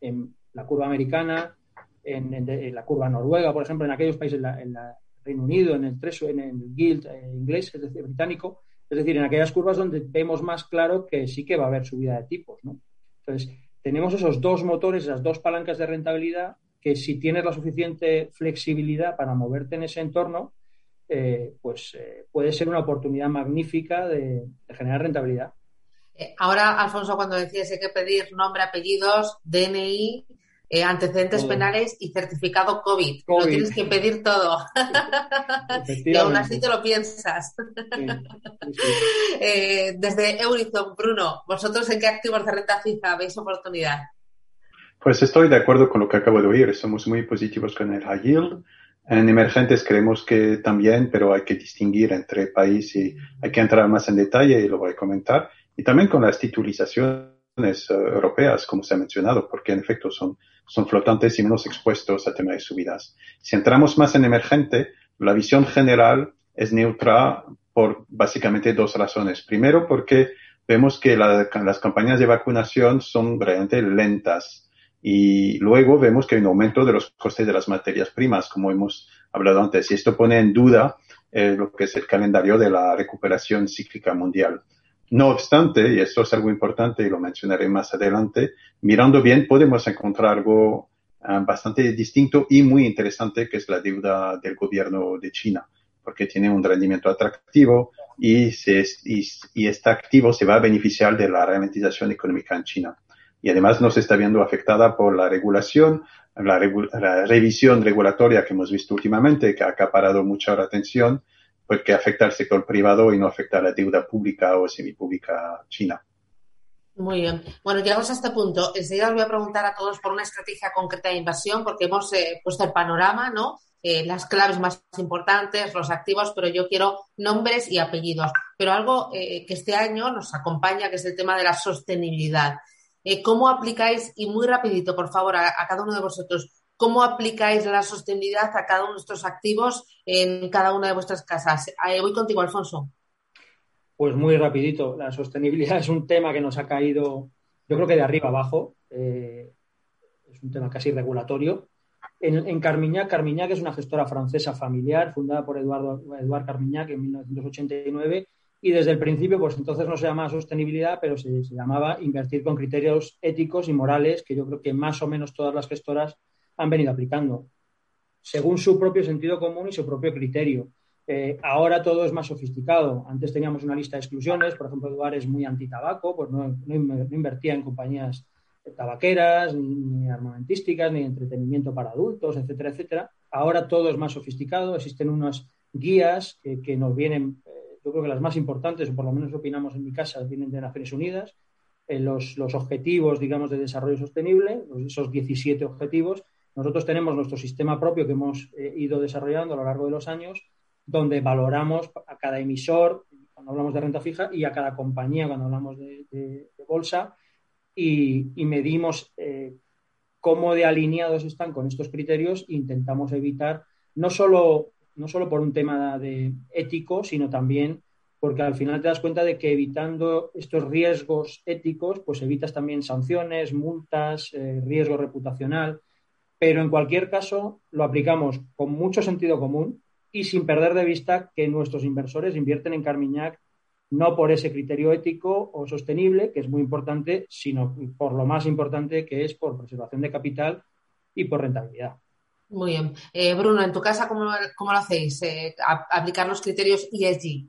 Speaker 4: en la curva americana, en, la curva noruega, por ejemplo, en aquellos países, en, el Reino Unido, en el Treso, en el Guild eh, inglés, es decir, británico, es decir, en aquellas curvas donde vemos más claro que sí que va a haber subida de tipos, ¿no? Entonces, tenemos esos dos motores, esas dos palancas de rentabilidad que si tienes la suficiente flexibilidad para moverte en ese entorno, eh, pues eh, puede ser una oportunidad magnífica de, generar rentabilidad.
Speaker 2: Ahora, Alfonso, cuando decías hay que pedir nombre, apellidos, DNI, eh, antecedentes penales y certificado COVID. Lo tienes que pedir todo. y aún así te lo piensas. Eh, desde Eurizon, Bruno, ¿vosotros en qué activos de renta fija veis oportunidad?
Speaker 5: Pues estoy de acuerdo con lo que acabo de oír. Somos muy positivos con el high yield. En emergentes creemos que también, pero hay que distinguir entre país y hay que entrar más en detalle y lo voy a comentar. Y también con las titulizaciones europeas, como se ha mencionado, porque en efecto son, son flotantes y menos expuestos a temas de subidas. Si entramos más en emergente, la visión general es neutra por básicamente dos razones. Primero, porque vemos que las campañas de vacunación son realmente lentas. Y luego vemos que hay un aumento de los costes de las materias primas, como hemos hablado antes. Y esto pone en duda eh, lo que es el calendario de la recuperación cíclica mundial. No obstante, y esto es algo importante y lo mencionaré más adelante, mirando bien podemos encontrar algo ah, bastante distinto y muy interesante que es la deuda del gobierno de China, porque tiene un rendimiento atractivo y, se, y, este activo se va a beneficiar de la ralentización económica en China. Y además no se está viendo afectada por la regulación, la, la revisión regulatoria que hemos visto últimamente, que ha acaparado mucha atención porque afecta al sector privado y no afecta a la deuda pública o semipública china.
Speaker 2: Muy bien. Bueno, llegamos a este punto. Enseguida os voy a preguntar a todos por una estrategia concreta de inversión, porque hemos eh, puesto el panorama, ¿no? Eh, las claves más importantes, los activos, pero yo quiero nombres y apellidos. pero algo que este año nos acompaña, que es el tema de la sostenibilidad. ¿Cómo aplicáis, y muy rapidito, por favor, a, cada uno de vosotros, cómo aplicáis la sostenibilidad a cada uno de estos activos en cada una de vuestras casas? voy contigo, Alfonso.
Speaker 4: Pues muy rapidito, la sostenibilidad es un tema que nos ha caído, yo creo que de arriba abajo, es un tema casi regulatorio en, Carmiñac. Carmiñac es una gestora francesa familiar fundada por Eduardo, Eduard Carmiñac en 1989 y desde el principio, pues entonces no se llamaba sostenibilidad, pero se, llamaba invertir con criterios éticos y morales que yo creo que más o menos todas las gestoras han venido aplicando, según su propio sentido común y su propio criterio. Eh, ahora todo es más sofisticado. Antes teníamos una lista de exclusiones, por ejemplo, Eduard es muy anti-tabaco, pues no, no, invertía en compañías tabaqueras, ni, armamentísticas, ni entretenimiento para adultos, etcétera, etcétera. Ahora todo es más sofisticado, existen unas guías que, nos vienen, eh, yo creo que las más importantes, o por lo menos opinamos en mi casa, vienen de Naciones Unidas, eh, los, los, objetivos, digamos, de desarrollo sostenible, esos 17 objetivos. Nosotros tenemos nuestro sistema propio que hemos eh, ido desarrollando a lo largo de los años, donde valoramos a cada emisor, cuando hablamos de renta fija, y a cada compañía, cuando hablamos de bolsa, y, medimos eh, cómo de alineados están con estos criterios e intentamos evitar, no solo, no solo por un tema de ético, sino también porque al final te das cuenta de que evitando estos riesgos éticos, pues evitas también sanciones, multas, eh, riesgo reputacional, pero en cualquier caso lo aplicamos con mucho sentido común y sin perder de vista que nuestros inversores invierten en Carmiñac no por ese criterio ético o sostenible, que es muy importante, sino por lo más importante que es por preservación de capital y por rentabilidad.
Speaker 2: Muy bien. Eh, Bruno, en tu casa, ¿cómo, lo hacéis? Eh, ¿Aplicar los criterios ESG?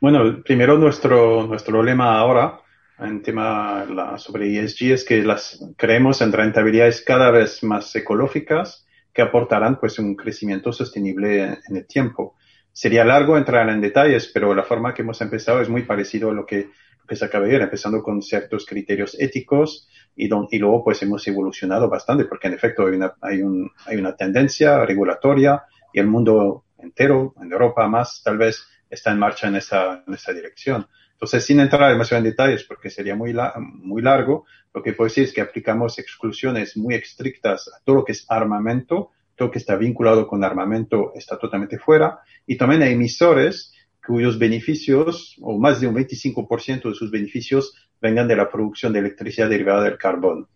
Speaker 5: Bueno, primero nuestro, nuestro lema ahora en tema sobre ESG es que las creemos en rentabilidades cada vez más ecológicas que aportarán pues un crecimiento sostenible en el tiempo. Sería largo entrar en detalles, pero la forma que hemos empezado es muy parecido a lo que, se acaba de ver, empezando con ciertos criterios éticos y, y luego pues hemos evolucionado bastante porque en efecto hay una, hay, un, hay una tendencia regulatoria y el mundo entero, en Europa más, tal vez está en marcha en esa, en esa dirección. Entonces, sin entrar demasiado en detalles, porque sería muy, muy largo, lo que puedo decir es que aplicamos exclusiones muy estrictas a todo lo que es armamento, todo que está vinculado con armamento está totalmente fuera. Y también hay emisores cuyos beneficios, o más de un 25% de sus beneficios, vengan de la producción de electricidad derivada del carbón.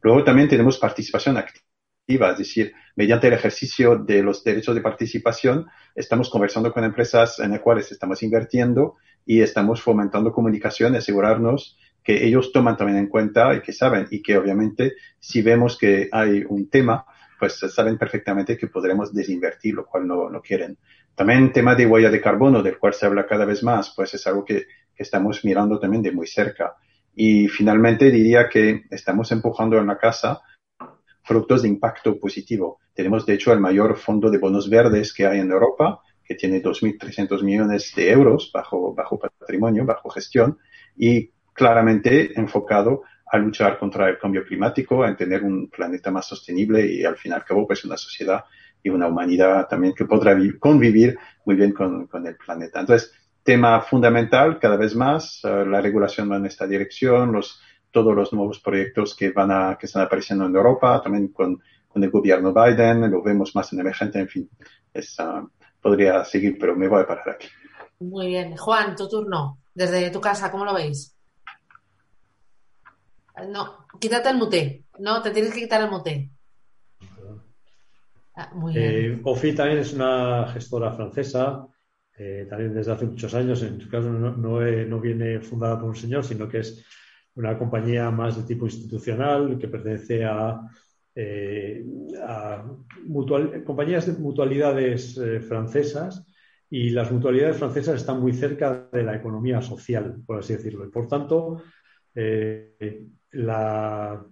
Speaker 5: Luego también tenemos participación activa, es decir, mediante el ejercicio de los derechos de participación, estamos conversando con empresas en las cuales estamos invirtiendo y estamos fomentando comunicación y asegurarnos que ellos toman también en cuenta y que saben y que obviamente si vemos que hay un tema pues saben perfectamente que podremos desinvertir, lo cual no, no quieren. También tema de huella de carbono, del cual se habla cada vez más, pues es algo que, que estamos mirando también de muy cerca. Y finalmente diría que estamos empujando en la casa frutos de impacto positivo. Tenemos, de hecho, el mayor fondo de bonos verdes que hay en Europa, que tiene 2.300 millones de euros bajo, bajo patrimonio, bajo gestión, y claramente enfocado a luchar contra el cambio climático, a tener un planeta más sostenible y al fin y al cabo pues una sociedad y una humanidad también que podrá convivir muy bien con, con, el planeta. Entonces, tema fundamental cada vez más, eh, la regulación va en esta dirección, los, todos los nuevos proyectos que van a, que están apareciendo en Europa, también con, con el gobierno Biden, lo vemos más en emergente, en fin, es, uh, podría seguir, pero me voy a parar aquí.
Speaker 2: Muy bien. Juan, tu turno. Desde tu casa, ¿cómo lo veis? No, quítate el mute. No, te tienes que quitar el mute.
Speaker 6: Ah, eh, Ofi también es una gestora francesa, eh, también desde hace muchos años. En su caso no, no, viene fundada por un señor, sino que es una compañía más de tipo institucional que pertenece a, eh, compañías de mutualidades francesas y las mutualidades francesas están muy cerca de la economía social, por así decirlo. Y por tanto,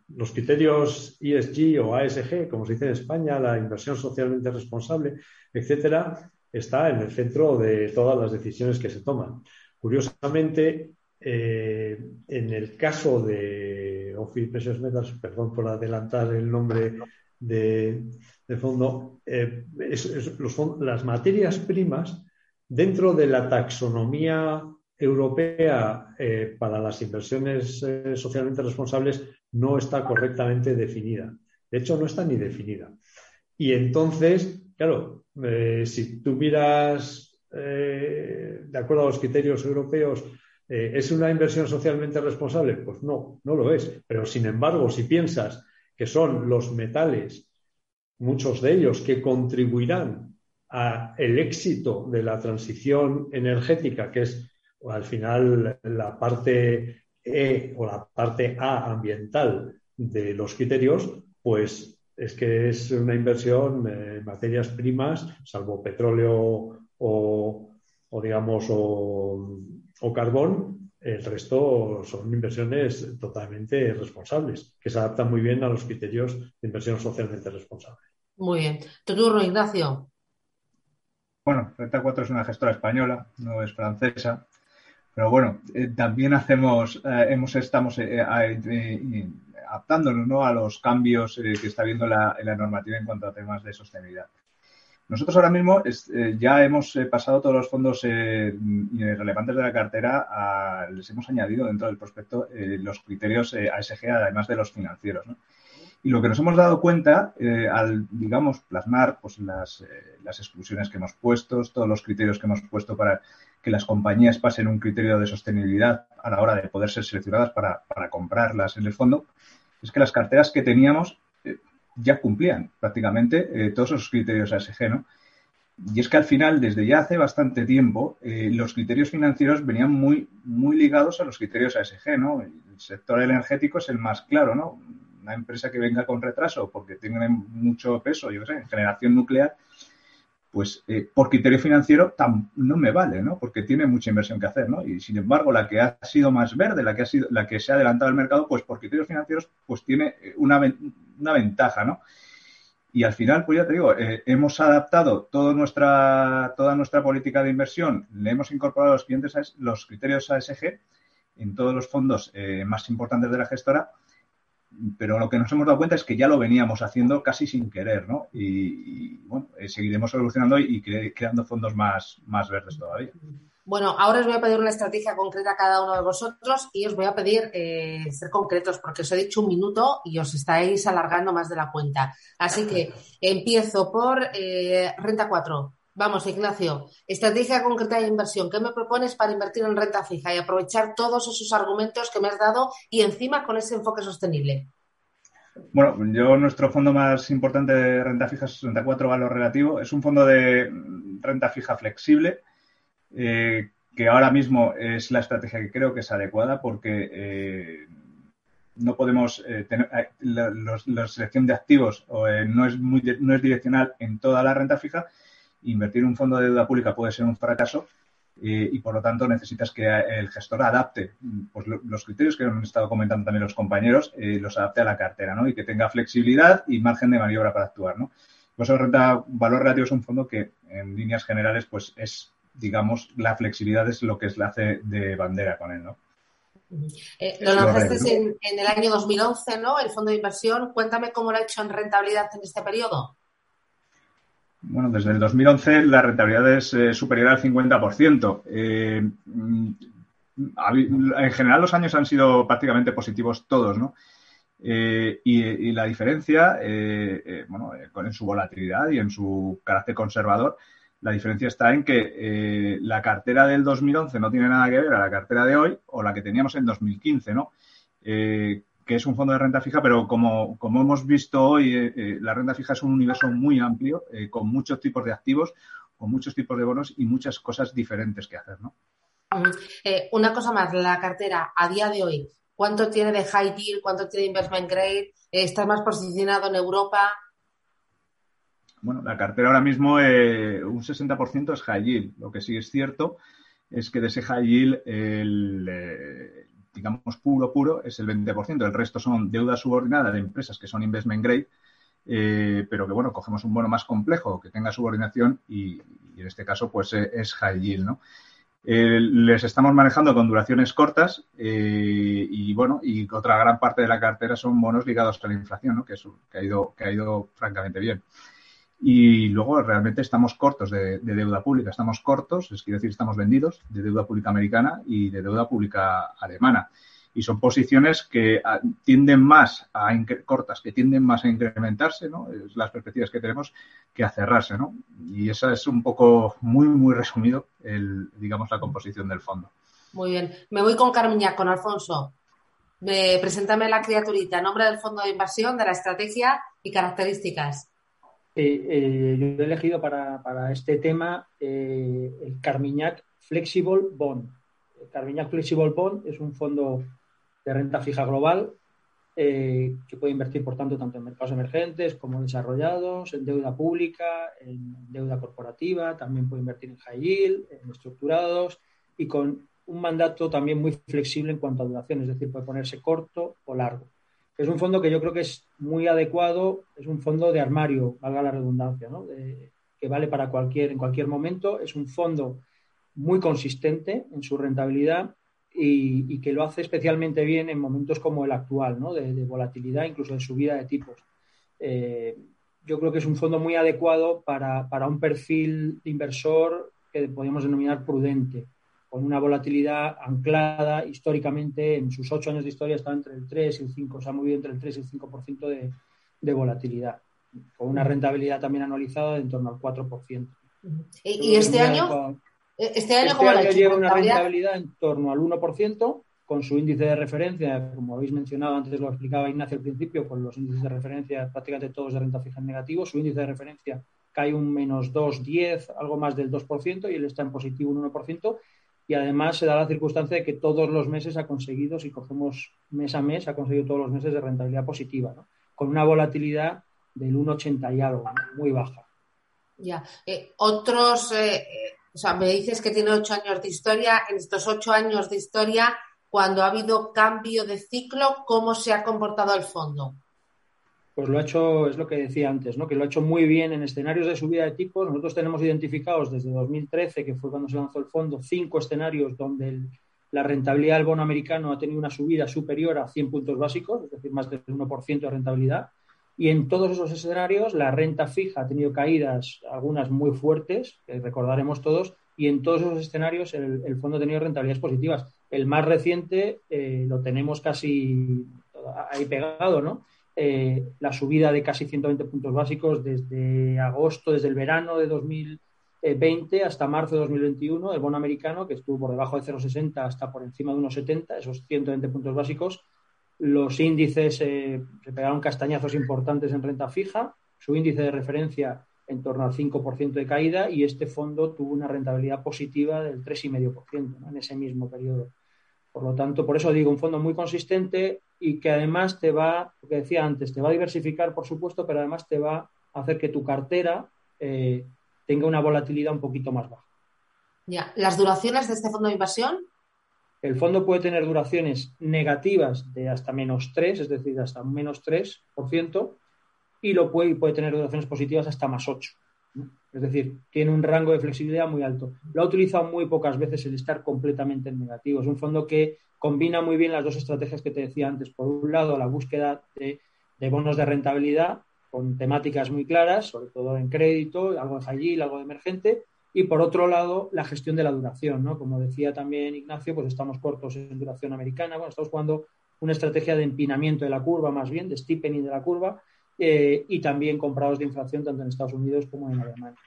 Speaker 6: los criterios ESG o ASG, como se dice en España, la inversión socialmente responsable, etcétera, está en el centro de todas las decisiones que se toman. Curiosamente, eh, en el caso de Office Precious Metals, perdón por adelantar el nombre de, fondo, eh, las materias primas dentro de la taxonomía europea eh, para las inversiones socialmente responsables no está correctamente definida. De hecho, no está ni definida. Y entonces, claro, si tú miras de acuerdo a los criterios europeos, ¿es una inversión socialmente responsable? Pues no, no lo es. Pero sin embargo, si piensas que son los metales, muchos de ellos, que contribuirán al éxito de la transición energética, que es al final la parte E o la parte A ambiental de los criterios, pues es que es una inversión en materias primas, salvo petróleo o, digamos, o, carbón, el resto son inversiones totalmente responsables, que se adaptan muy bien a los criterios de inversión socialmente responsable.
Speaker 2: Muy bien. Tu turno, Ignacio.
Speaker 7: Bueno, Renta 4 es una gestora española, no es francesa. Pero bueno, eh, también hacemos, eh, hemos, estamos eh, adaptándonos ¿no? a los cambios que está habiendo la, la normativa en cuanto a temas de sostenibilidad. Nosotros ahora mismo ya hemos pasado todos los fondos relevantes de la cartera, les hemos añadido dentro del prospecto los criterios ASG, además de los financieros. ¿no? Y lo que nos hemos dado cuenta al, digamos, plasmar pues, las, las exclusiones que hemos puesto, todos los criterios que hemos puesto para que las compañías pasen un criterio de sostenibilidad a la hora de poder ser seleccionadas para, comprarlas en el fondo, es que las carteras que teníamos eh, ya cumplían prácticamente eh, todos esos criterios ASG, ¿no? Y es que al final, desde ya hace bastante tiempo, eh, los criterios financieros venían muy, muy ligados a los criterios ASG, ¿no? El sector energético es el más claro, ¿no? Una empresa que venga con retraso porque tiene mucho peso, yo sé, en generación nuclear, pues eh, por criterio financiero no me vale, ¿no? Porque tiene mucha inversión que hacer, ¿no? Y sin embargo, la que ha sido más verde, la que ha sido, la que se ha adelantado al mercado, pues por criterios financieros, pues tiene eh, una, una ventaja, ¿no? Y al final, pues ya te digo, eh, hemos adaptado toda nuestra, toda nuestra política de inversión, le hemos incorporado a los clientes los criterios ASG en todos los fondos más importantes de la gestora pero lo que nos hemos dado cuenta es que ya lo veníamos haciendo casi sin querer, ¿no? Y, bueno, eh, seguiremos evolucionando y, creando fondos más, más verdes todavía.
Speaker 2: Bueno, ahora os voy a pedir una estrategia concreta a cada uno de vosotros y os voy a pedir eh, ser concretos porque os he dicho un minuto y os estáis alargando más de la cuenta. Así que empiezo por eh, Renta 4. Vamos, Ignacio, estrategia concreta de inversión. ¿Qué me propones para invertir en renta fija y aprovechar todos esos argumentos que me has dado y encima con ese enfoque sostenible?
Speaker 7: Bueno, yo nuestro fondo más importante de renta fija es 64 valor relativo. Es un fondo de renta fija flexible eh, que ahora mismo es la estrategia que creo que es adecuada porque eh, no podemos eh, tener la, selección de activos no es muy, no es direccional en toda la renta fija invertir en un fondo de deuda pública puede ser un fracaso eh, y por lo tanto necesitas que el gestor adapte pues, los criterios que han estado comentando también los compañeros, eh, los adapte a la cartera ¿no? y que tenga flexibilidad y margen de maniobra para actuar. ¿no? Por eso Renta Valor Relativo es un fondo que en líneas generales pues es, digamos, la flexibilidad es lo que es la hace de bandera con él. ¿no?
Speaker 2: Eh, lo lanzaste en, en, el año 2011, ¿no? El fondo de inversión. Cuéntame cómo lo ha hecho en rentabilidad en este periodo.
Speaker 7: Bueno, desde el 2011 la rentabilidad es eh, superior al 50%. Eh, mm, en general los años han sido prácticamente positivos todos, ¿no? Eh, y, la diferencia, bueno, en su volatilidad y en su carácter conservador, la diferencia está en que la cartera del 2011 no tiene nada que ver a la cartera de hoy o la que teníamos en 2015, ¿no? Que es un fondo de renta fija, pero como, como hemos visto hoy, eh, eh, la renta fija es un universo muy amplio, eh, con muchos tipos de activos, con muchos tipos de bonos y muchas cosas diferentes que hacer, ¿no?
Speaker 2: una cosa más, la cartera a día de hoy, ¿cuánto tiene de high yield, cuánto tiene de investment grade? ¿Está más posicionado en Europa?
Speaker 7: Bueno, la cartera ahora mismo un 60% es high yield. Lo que sí es cierto es que de ese high yield el, digamos, puro, puro, es el 20%. El resto son deuda subordinada de empresas que son investment grade, eh, pero que, bueno, cogemos un bono más complejo que tenga subordinación y, en este caso, pues eh, es high yield, ¿no? Eh, les estamos manejando con duraciones cortas y, bueno, y otra gran parte de la cartera son bonos ligados a la inflación, ¿no? Que, que, ha, ido, que ha ido francamente bien. Y luego realmente estamos cortos de, deuda pública, estamos cortos, es decir, estamos vendidos de deuda pública americana y de deuda pública alemana. Y son posiciones que ah, tienden más a cortas, que tienden más a incrementarse, ¿no? Es las perspectivas que tenemos, que a cerrarse, ¿no? Y esa es un poco muy, muy resumido, el, digamos, la composición del fondo.
Speaker 2: Muy bien. Me voy con Carmiña, con Alfonso. preséntame la criaturita, nombre del fondo de inversión, de la estrategia y características.
Speaker 4: Eh, eh, yo he elegido para, este tema eh, el Carmiñac Flexible Bond. El Carmiñac Flexible Bond es un fondo de renta fija global que puede invertir, por tanto, tanto en mercados emergentes como desarrollados, en deuda pública, en deuda corporativa, también puede invertir en high yield, en estructurados y con un mandato también muy flexible en cuanto a duración, es decir, puede ponerse corto o largo. Es un fondo que yo creo que es muy adecuado, es un fondo de armario, valga la redundancia, ¿no? que vale para cualquier, en cualquier momento. Es un fondo muy consistente en su rentabilidad y, que lo hace especialmente bien en momentos como el actual, ¿no? de, volatilidad, incluso de subida de tipos. Eh, yo creo que es un fondo muy adecuado para, para un perfil de inversor que podríamos denominar prudente con una volatilidad anclada históricamente en sus ocho años de historia está entre el 3 y el 5, se ha movido entre el 3 y el 5% de, de volatilidad, con una rentabilidad también anualizada de en torno al 4%.
Speaker 2: ¿Y, este año?
Speaker 4: ¿Este año, este año lleva una rentabilidad en torno al 1%, con su índice de referencia, como habéis mencionado antes, lo explicaba Ignacio al principio, con los índices de referencia prácticamente todos de renta fija en negativo, su índice de referencia cae un menos 2, 10, algo más del 2%, y él está en positivo un 1%, y además se da la circunstancia de que todos los meses ha conseguido, si cogemos mes a mes, ha conseguido todos los meses de rentabilidad positiva, ¿no? con una volatilidad del 1,80 y algo, muy baja.
Speaker 2: Ya. Eh, otros, eh, eh, o sea, me dices que tiene ocho años de historia. En estos ocho años de historia, cuando ha habido cambio de ciclo, ¿cómo se ha comportado el fondo?
Speaker 4: Pues lo ha hecho, es lo que decía antes, ¿no? que lo ha hecho muy bien en escenarios de subida de tipos. Nosotros tenemos identificados desde 2013, que fue cuando se lanzó el fondo, cinco escenarios donde la rentabilidad del bono americano ha tenido una subida superior a 100 puntos básicos, es decir, más del 1% de rentabilidad. Y en todos esos escenarios la renta fija ha tenido caídas, algunas muy fuertes, que recordaremos todos, y en todos esos escenarios el, fondo ha tenido rentabilidades positivas. El más reciente eh, lo tenemos casi ahí pegado, ¿no? Eh, la subida de casi 120 puntos básicos desde agosto, desde el verano de 2020 hasta marzo de 2021, el bono americano, que estuvo por debajo de 0,60 hasta por encima de 1,70, esos 120 puntos básicos. Los índices eh, se pegaron castañazos importantes en renta fija, su índice de referencia en torno al 5% de caída y este fondo tuvo una rentabilidad positiva del 3,5% en ese mismo periodo. Por lo tanto, por eso digo, un fondo muy consistente y que además te va, lo que decía antes, te va a diversificar, por supuesto, pero además te va a hacer que tu cartera eh, tenga una volatilidad un poquito más baja.
Speaker 2: Ya, ¿las duraciones de este fondo de inversión?
Speaker 4: El fondo puede tener duraciones negativas de hasta menos 3, es decir, hasta menos 3%, y lo puede, puede tener duraciones positivas hasta más 8. Es decir, tiene un rango de flexibilidad muy alto. Lo ha utilizado muy pocas veces el estar completamente en negativo. Es un fondo que combina muy bien las dos estrategias que te decía antes. Por un lado, la búsqueda de, bonos de rentabilidad con temáticas muy claras, sobre todo en crédito, algo de high algo de emergente. Y por otro lado, la gestión de la duración, ¿no? Como decía también Ignacio, pues estamos cortos en duración americana. Bueno, estamos jugando una estrategia de empinamiento de la curva, más bien, de steepening de la curva, eh, y también comprados de inflación tanto en Estados Unidos como en Alemania.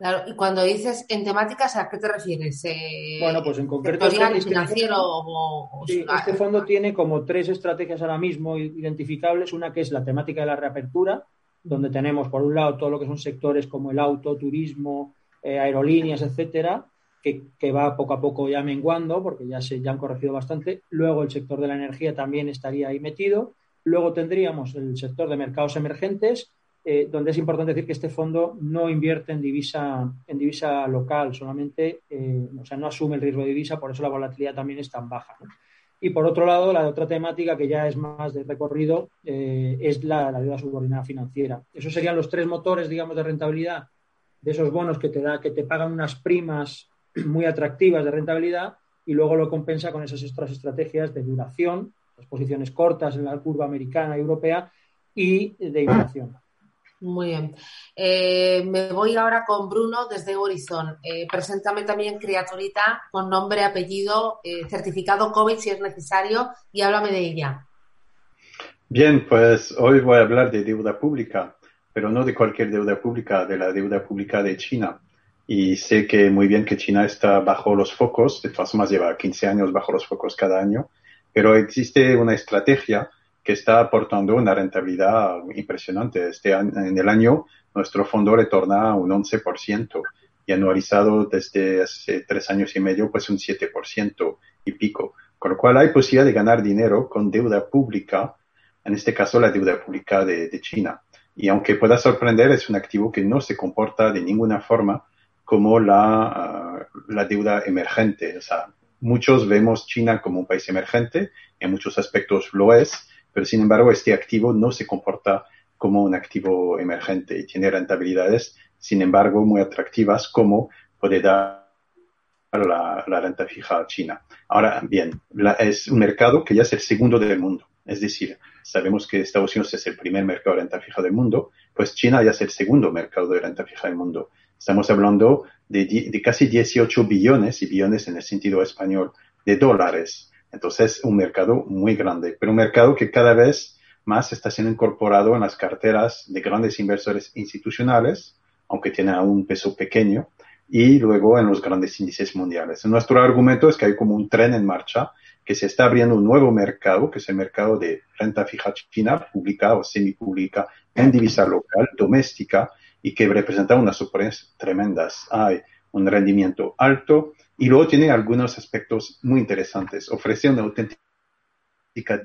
Speaker 2: Claro, y cuando dices en temáticas, ¿a qué te refieres? Eh,
Speaker 4: bueno, pues en concreto.
Speaker 2: Este, financiero o,
Speaker 4: este fondo tiene como tres estrategias ahora mismo identificables. Una que es la temática de la reapertura, donde tenemos por un lado todo lo que son sectores como el auto, turismo, eh, aerolíneas, etcétera, que, que, va poco a poco ya menguando porque ya se ya han corregido bastante. Luego el sector de la energía también estaría ahí metido. Luego tendríamos el sector de mercados emergentes, eh, donde es importante decir que este fondo no invierte en divisa, en divisa local, solamente, eh, o sea, no asume el riesgo de divisa, por eso la volatilidad también es tan baja. Y por otro lado, la otra temática que ya es más de recorrido eh, es la, deuda subordinada financiera. Esos serían los tres motores, digamos, de rentabilidad de esos bonos que te, da, que te pagan unas primas muy atractivas de rentabilidad y luego lo compensa con esas otras estrategias de duración, las posiciones cortas en la curva americana y europea y de inflación.
Speaker 2: Muy bien. Eh, me voy ahora con Bruno desde Horizon. Eh, preséntame también criaturita con nombre, apellido, eh, certificado COVID si es necesario y háblame de ella.
Speaker 5: Bien, pues hoy voy a hablar de deuda pública, pero no de cualquier deuda pública, de la deuda pública de China. Y sé que muy bien que China está bajo los focos, de todas formas lleva 15 años bajo los focos cada año, pero existe una estrategia que está aportando una rentabilidad impresionante. Este año, en el año, nuestro fondo retorna un 11% y anualizado desde hace tres años y medio, pues un 7% y pico. Con lo cual hay posibilidad de ganar dinero con deuda pública, en este caso la deuda pública de, China. Y aunque pueda sorprender, es un activo que no se comporta de ninguna forma como la, ah, la deuda emergente. O sea, muchos vemos China como un país emergente, en muchos aspectos lo es, pero sin embargo este activo no se comporta como un activo emergente y tiene rentabilidades, sin embargo, muy atractivas como puede dar la, renta fija a China. Ahora bien, es un mercado que ya es el segundo del mundo. Es decir, sabemos que Estados Unidos es el primer mercado de renta fija del mundo, pues China ya es el segundo mercado de renta fija del mundo. Estamos hablando de, casi 18 billones, y billones en el sentido español, de dólares entonces, un mercado muy grande, pero un mercado que cada vez más está siendo incorporado en las carteras de grandes inversores institucionales, aunque tiene aún un peso pequeño, y luego en los grandes índices mundiales. Nuestro argumento es que hay como un tren en marcha, que se está abriendo un nuevo mercado, que es el mercado de renta fija china, pública o semipública, en divisa local, doméstica, y que representa unas sorpresas tremendas. Hay un rendimiento alto, y luego tiene algunos aspectos muy interesantes. Ofrece una auténtica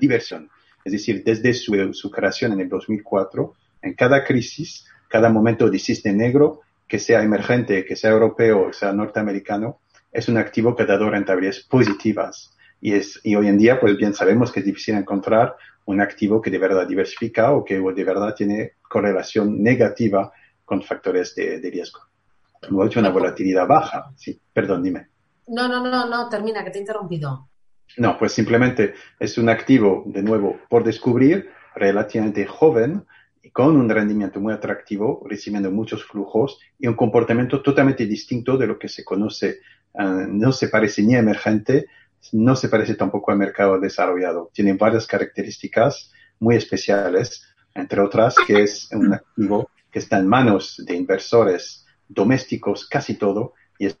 Speaker 5: diversión. Es decir, desde su, creación en el 2004, en cada crisis, cada momento de cisne negro, que sea emergente, que sea europeo, que sea norteamericano, es un activo que ha dado rentabilidades positivas. Y, es, y hoy en día, pues bien sabemos que es difícil encontrar un activo que de verdad diversifica o que de verdad tiene correlación negativa con factores de, riesgo. Luego hecho una volatilidad baja. Sí, perdón, dime.
Speaker 2: No, no, no, no, termina, que te he interrumpido.
Speaker 5: No, pues simplemente es un activo, de nuevo, por descubrir, relativamente joven, y con un rendimiento muy atractivo, recibiendo muchos flujos y un comportamiento totalmente distinto de lo que se conoce. Ah, no se parece ni a emergente, no se parece tampoco al mercado desarrollado. Tiene varias características muy especiales, entre otras que es un activo está en manos de inversores domésticos casi todo y es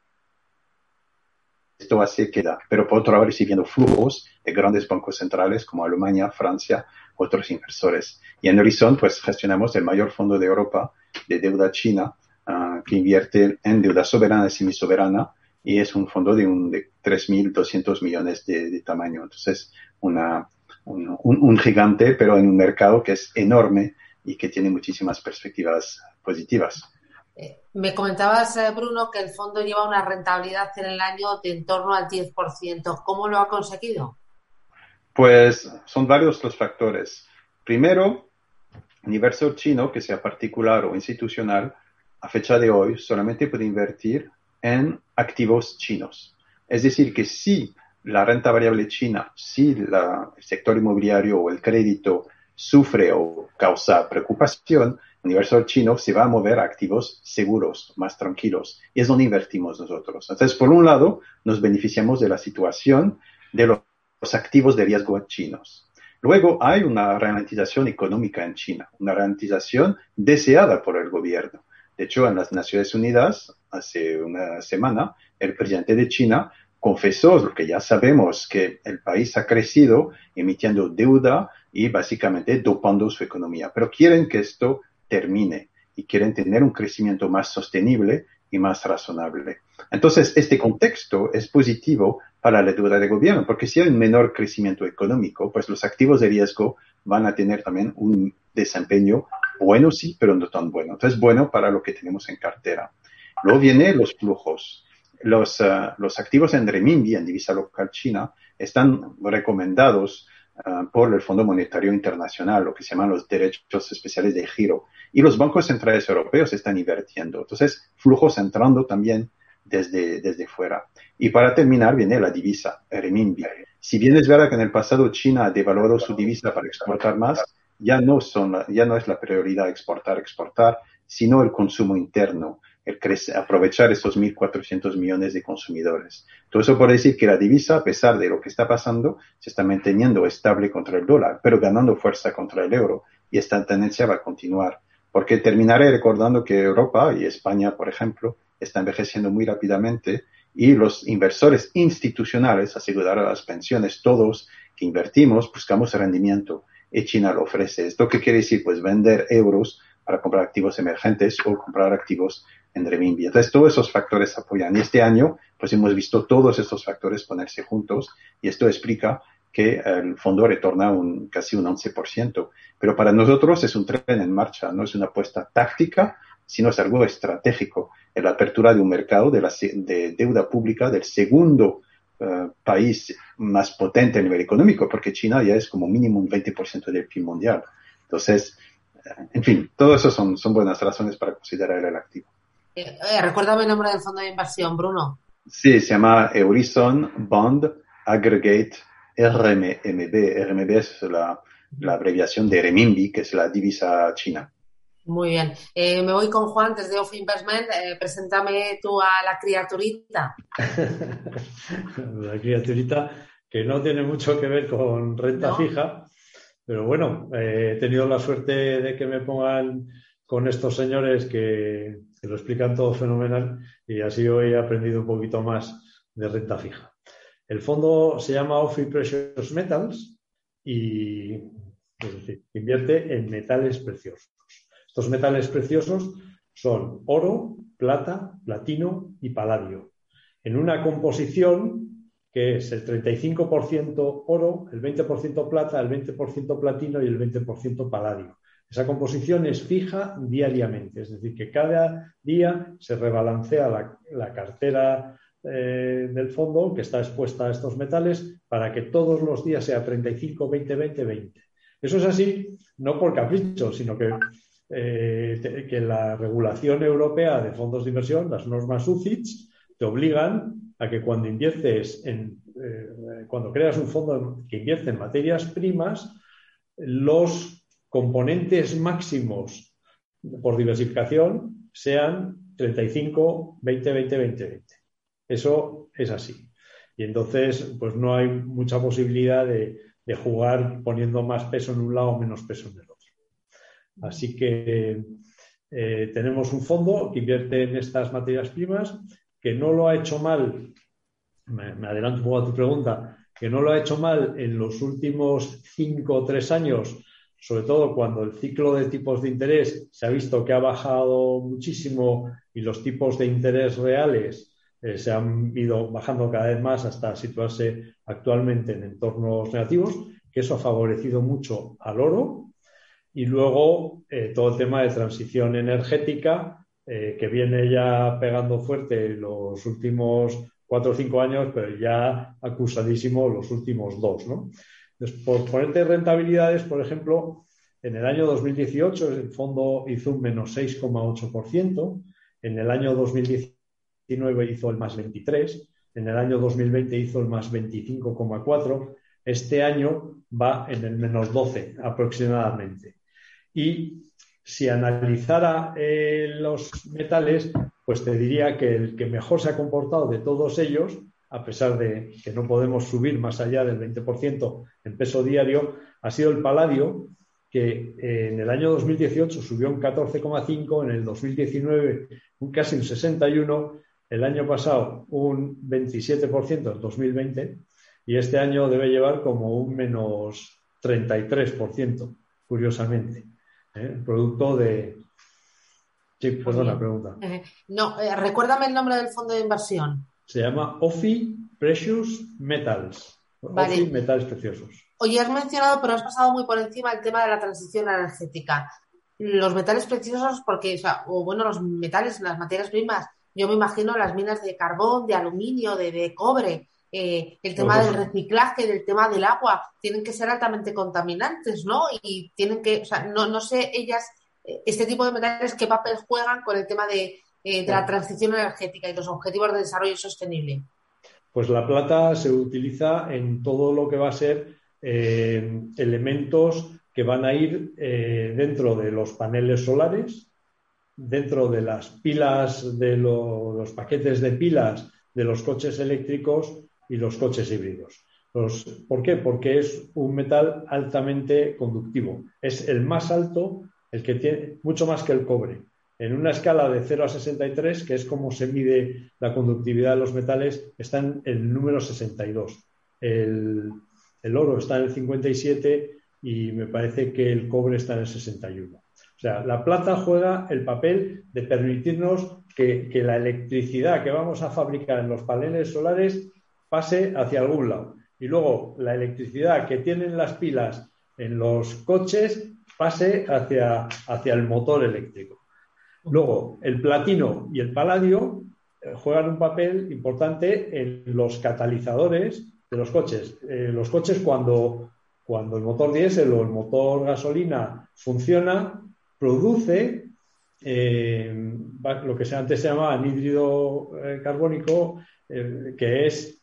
Speaker 5: esto hace que da, pero por otro lado recibiendo flujos de grandes bancos centrales como Alemania, Francia, otros inversores. Y en Horizon, pues gestionamos el mayor fondo de Europa de deuda china ah, que invierte en deuda soberana y semisoberana y es un fondo de, un, de 3.200 millones de, tamaño. Entonces, una, un, un gigante, pero en un mercado que es enorme y que tiene muchísimas perspectivas positivas.
Speaker 2: Me comentabas, eh, Bruno, que el fondo lleva una rentabilidad en el año de en torno al 10%. ¿Cómo lo ha conseguido?
Speaker 5: Pues son varios los factores. Primero, el inversor chino, que sea particular o institucional, a fecha de hoy solamente puede invertir en activos chinos. Es decir, que si la renta variable china, si el sector inmobiliario o el crédito sufre o causa preocupación, universo chino se va a mover a activos seguros, más tranquilos. Y es donde invertimos nosotros. Entonces, por un lado, nos beneficiamos de la situación de los, activos de riesgo chinos. Luego hay una ralentización económica en China, una ralentización deseada por el gobierno. De hecho, en las Naciones Unidas, hace una semana, el presidente de China confesó lo que ya sabemos, que el país ha crecido emitiendo deuda y básicamente dopando su economía. Pero quieren que esto termine y quieren tener un crecimiento más sostenible y más razonable. Entonces, este contexto es positivo para la deuda de gobierno, porque si hay un menor crecimiento económico, pues los activos de riesgo van a tener también un desempeño bueno, sí, pero no tan bueno. Entonces, bueno para lo que tenemos en cartera. Luego vienen los flujos. Los, uh, los activos en renminbi, en divisa local china, están recomendados Ah, por el Fondo Monetario Internacional, lo que se llaman los derechos especiales de giro. Y los bancos centrales europeos están invirtiendo. Entonces, flujos entrando también desde, desde fuera. Y para terminar, viene la divisa, renminbi. Si bien es verdad que en el pasado China ha devaluado su divisa para exportar más, ya no, son, ya no es la prioridad exportar, exportar, sino el consumo interno, aprovechar esos 1.400 millones de consumidores. Todo eso por decir que la divisa, a pesar de lo que está pasando, se está manteniendo estable contra el dólar, pero ganando fuerza contra el euro. Y esta tendencia va a continuar. Porque terminaré recordando que Europa y España, por ejemplo, está envejeciendo muy rápidamente y los inversores institucionales, asegurar las pensiones, todos que invertimos, buscamos rendimiento y China lo ofrece. ¿Esto qué quiere decir? Pues vender euros para comprar activos emergentes o comprar activos en renminbi. Entonces, todos esos factores apoyan. Y este año, pues hemos visto todos estos factores ponerse juntos y esto explica que el fondo retorna un, casi un 11%. Pero para nosotros es un tren en marcha, no es una apuesta táctica, sino es algo estratégico. En la apertura de un mercado de, la, de deuda pública del segundo eh, país más potente a nivel económico, porque China ya es como mínimo un 20% del PIB mundial. Entonces, eh, en fin, todo eso son, son buenas razones para considerar el activo.
Speaker 2: Eh, recuérdame el nombre del fondo de inversión, Bruno.
Speaker 5: Sí, se llama Eurison Bond Aggregate RMB. RMB es la, la abreviación de renminbi, que es la divisa china.
Speaker 2: Muy bien. Eh, me voy con Juan desde Off Investment. Eh, preséntame tú a la criaturita.
Speaker 6: la criaturita que no tiene mucho que ver con renta fija, pero bueno, eh, he tenido la suerte de que me pongan con estos señores que, lo explican todo fenomenal y así hoy he aprendido un poquito más de renta fija. El fondo se llama Offi Precious Metals y invierte en metales preciosos. Estos metales preciosos son oro, plata, platino y paladio, en una composición que es el 35% oro, el 20% plata, el 20% platino y el 20% paladio. Esa composición es fija diariamente, es decir, que cada día se rebalancea la, cartera eh, del fondo que está expuesta a estos metales para que todos los días sea 35, 20, 20, 20. Eso es así no por capricho, sino que eh, que la regulación europea de fondos de inversión, las normas UCITS, te obligan a que cuando inviertes en, eh, cuando creas un fondo que invierte en materias primas, los componentes máximos por diversificación sean 35, 20, 20, 20, 20. Eso es así. Y entonces, pues no hay mucha posibilidad de, de jugar poniendo más peso en un lado o menos peso en el otro. Así que eh, tenemos un fondo que invierte en estas materias primas, que no lo ha hecho mal, me, adelanto un poco a tu pregunta, que no lo ha hecho mal en los últimos cinco o tres años, sobre todo cuando el ciclo de tipos de interés se ha visto que ha bajado muchísimo y los tipos de interés reales eh, se han ido bajando cada vez más hasta situarse actualmente en entornos negativos, que eso ha favorecido mucho al oro, y luego eh, todo el tema de transición energética, eh, que viene ya pegando fuerte los últimos cuatro o cinco años, pero ya acusadísimo los últimos dos. ¿no? Por ponerte rentabilidades, por ejemplo, en el año 2018 el fondo hizo un menos 6,8%, en el año 2019 hizo el más 23%, en el año 2020 hizo el más 25,4%, este año va en el menos 12 aproximadamente. Y si analizara eh, los metales, pues te diría que el que mejor se ha comportado de todos ellos, a pesar de que no podemos subir más allá del 20% en peso diario, ha sido el paladio, que eh, en el año 2018 subió un 14,5, en el 2019 un casi un 61, el año pasado un 27% en 2020 y este año debe llevar como un menos 33%, curiosamente. ¿eh? producto de... Sí, perdona, pregunta.
Speaker 2: Eh, no, recuérdame el nombre del fondo de inversión.
Speaker 6: Se llama OFI Precious Metals. OFI Metales Preciosos.
Speaker 2: Oye, has mencionado, pero has pasado muy por encima el tema de la transición energética. Los metales preciosos, porque, o, sea, o bueno, los metales, las materias primas, yo me imagino las minas de carbón, de aluminio, de cobre, eh, el tema del reciclaje, del tema del agua, tienen que ser altamente contaminantes, ¿no? Y tienen que, o sea, no, no sé ellas, eh, este tipo de metales, qué papel juegan con el tema de, eh, la transición energética y los objetivos de desarrollo sostenible.
Speaker 6: Pues la plata se utiliza en todo lo que va a ser elementos que van a ir eh, dentro de los paneles solares, dentro de las pilas, de los paquetes de pilas de los coches eléctricos y los coches híbridos. ¿Por qué? Porque es un metal altamente conductivo. Es el más alto, el que tiene mucho más que el cobre. En una escala de 0 a 63, que es como se mide la conductividad de los metales, está en el número 62. El, el oro está en el 57 y me parece que el cobre está en el 61. O sea, la plata juega el papel de permitirnos que, la electricidad que vamos a fabricar en los paneles solares pase hacia algún lado. Y luego la electricidad que tienen las pilas en los coches pase hacia, hacia el motor eléctrico. Luego, el platino y el paladio eh, juegan un papel importante en los catalizadores de los coches. Eh, los coches cuando, cuando el motor diésel o el motor gasolina funciona, produce eh, lo que antes se llamaba anhídrido carbónico, que es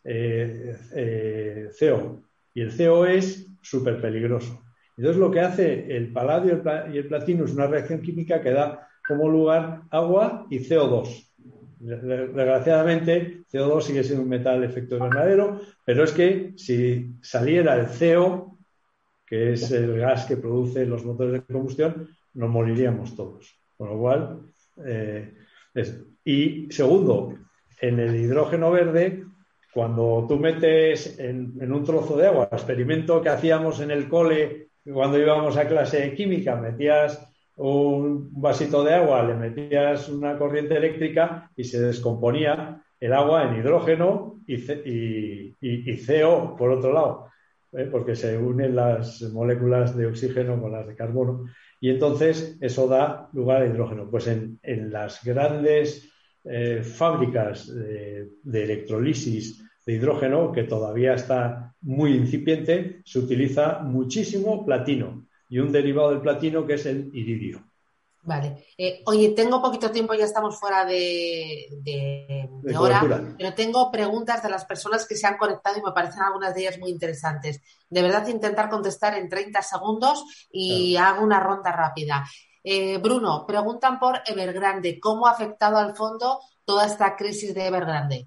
Speaker 6: CO. Y el CO es súper peligroso. Entonces, lo que hace el paladio y el platino es una reacción química que da como lugar agua y CO2. Desgraciadamente, CO2 sigue siendo un metal de efecto invernadero, pero es que si saliera el CO, que es el gas que produce los motores de combustión, nos moriríamos todos. Con lo cual, eh, y segundo, en el hidrógeno verde, cuando tú metes en, un trozo de agua, experimento que hacíamos en el cole cuando íbamos a clase de química, metías un vasito de agua, le metías una corriente eléctrica y se descomponía el agua en hidrógeno y, y CO por otro lado, ¿eh? porque se unen las moléculas de oxígeno con las de carbono y entonces eso da lugar a hidrógeno. Pues en, las grandes eh, fábricas de, de, electrolisis de hidrógeno, que todavía está muy incipiente, se utiliza muchísimo platino y un derivado del platino que es el iridio.
Speaker 2: Vale. Eh, oye, tengo poquito tiempo, ya estamos fuera de, hora, pero tengo preguntas de las personas que se han conectado y me parecen algunas de ellas muy interesantes. De verdad, intentar contestar en 30 segundos y hago una ronda rápida. Eh, Bruno, preguntan por Evergrande. ¿Cómo ha afectado al fondo toda esta crisis de Evergrande?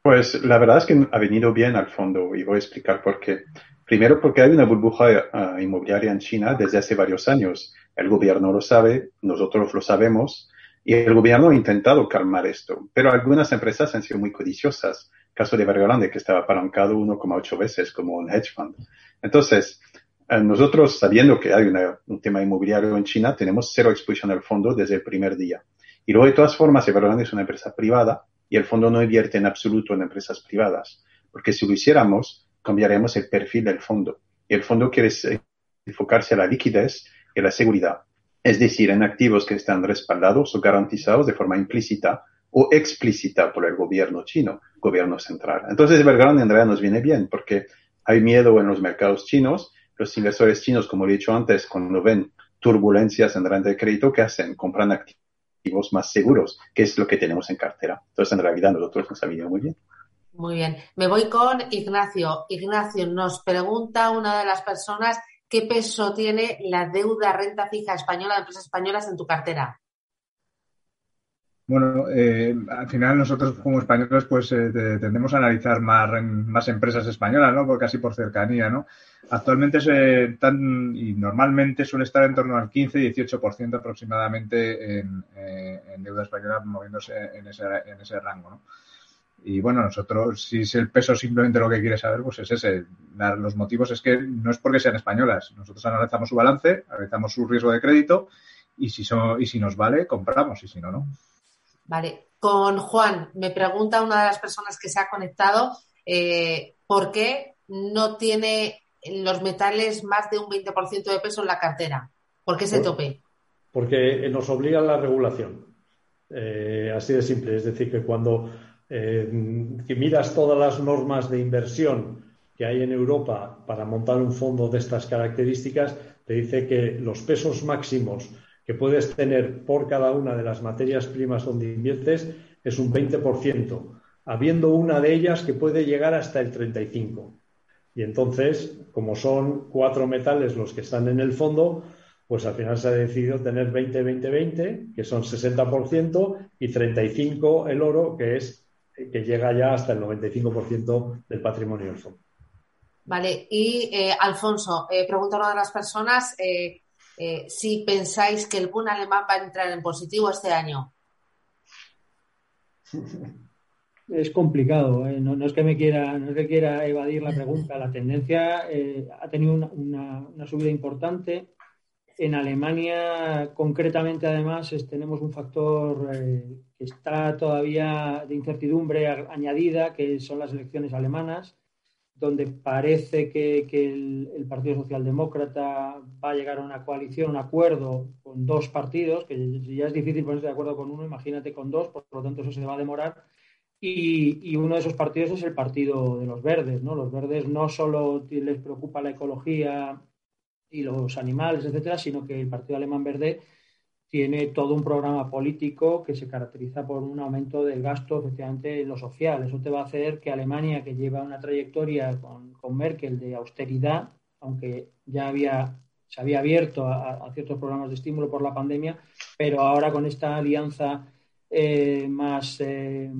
Speaker 5: Pues la verdad es que ha venido bien al fondo y voy a explicar por qué. Primero porque hay una burbuja eh, inmobiliaria en China desde hace varios años el gobierno lo sabe, nosotros lo sabemos, y el gobierno ha intentado calmar esto, pero algunas empresas han sido muy codiciosas. Caso de Evergrande, que estaba apalancado 1,8 veces como un hedge fund. Entonces, eh, nosotros, sabiendo que hay un tema inmobiliario en China, tenemos cero exposición al fondo desde el primer día. Y luego, de todas formas, Evergrande es una empresa privada y el fondo no invierte en absoluto en empresas privadas, porque si lo hiciéramos, cambiaríamos el perfil del fondo. Y el fondo quiere enfocarse a la liquidez y la seguridad, es decir, en activos que están respaldados o garantizados de forma implícita o explícita por el gobierno chino, gobierno central. Entonces, Evergrande en realidad nos viene bien porque hay miedo en los mercados chinos. Los inversores chinos, como he dicho antes, cuando ven turbulencias en renta de crédito, ¿qué hacen? Compran activos más seguros, que es lo que tenemos en cartera. Entonces, en realidad, nosotros nos ha venido muy bien.
Speaker 2: Muy bien. Me voy con Ignacio. Ignacio, nos pregunta una de las personas ¿qué peso tiene la deuda renta fija española de empresas españolas en tu cartera?
Speaker 7: Bueno, eh, al final nosotros como españoles pues eh, tendemos a analizar más, más empresas españolas, ¿no? Porque así por cercanía, ¿no? Actualmente se y normalmente suele estar en torno al 15-18% aproximadamente en, eh, en, deuda española moviéndose en ese, en ese rango, ¿no? Y bueno, nosotros, si es el peso simplemente lo que quiere saber, pues es ese. Los motivos es que no es porque sean españolas. Nosotros analizamos su balance, analizamos su riesgo de crédito y si, son, y si nos vale, compramos y si no, no.
Speaker 2: Vale. Con Juan, me pregunta una de las personas que se ha conectado, eh, ¿por qué no tiene los metales más de un 20% de peso en la cartera? ¿Por qué se tope?
Speaker 6: Porque nos obliga la regulación. Eh, así de simple. Es decir, que cuando eh, que miras todas las normas de inversión que hay en Europa para montar un fondo de estas características, te dice que los pesos máximos que puedes tener por cada una de las materias primas donde inviertes es un 20%, habiendo una de ellas que puede llegar hasta el 35%. Y entonces, como son cuatro metales los que están en el fondo, pues al final se ha decidido tener 20-20-20, que son 60%, y 35 el oro, que es que llega ya hasta el 95% del patrimonio del fondo.
Speaker 2: Vale, y eh, Alfonso, eh, pregunta a una de las personas eh, eh, si pensáis que el boom alemán va a entrar en positivo este año.
Speaker 4: Es complicado, no, es que me quiera, no es que quiera evadir la pregunta. La tendencia ha tenido una, subida importante. En Alemania, concretamente, además, tenemos un factor que está todavía de incertidumbre añadida, que son las elecciones alemanas donde parece que, el, Partido Socialdemócrata va a llegar a una coalición, un acuerdo con dos partidos, que ya es difícil ponerse de acuerdo con uno, imagínate con dos, por lo tanto eso se va a demorar. Y, uno de esos partidos es el Partido de los Verdes. ¿no? Los Verdes no solo les preocupa la ecología y los animales, etcétera, sino que el Partido Alemán Verde tiene todo un programa político que se caracteriza por un aumento del gasto, efectivamente, en lo social. Eso te va a hacer que Alemania, que lleva una trayectoria con, Merkel de austeridad, aunque ya había, se había abierto a, ciertos programas de estímulo por la pandemia, pero ahora con esta alianza eh, más eh,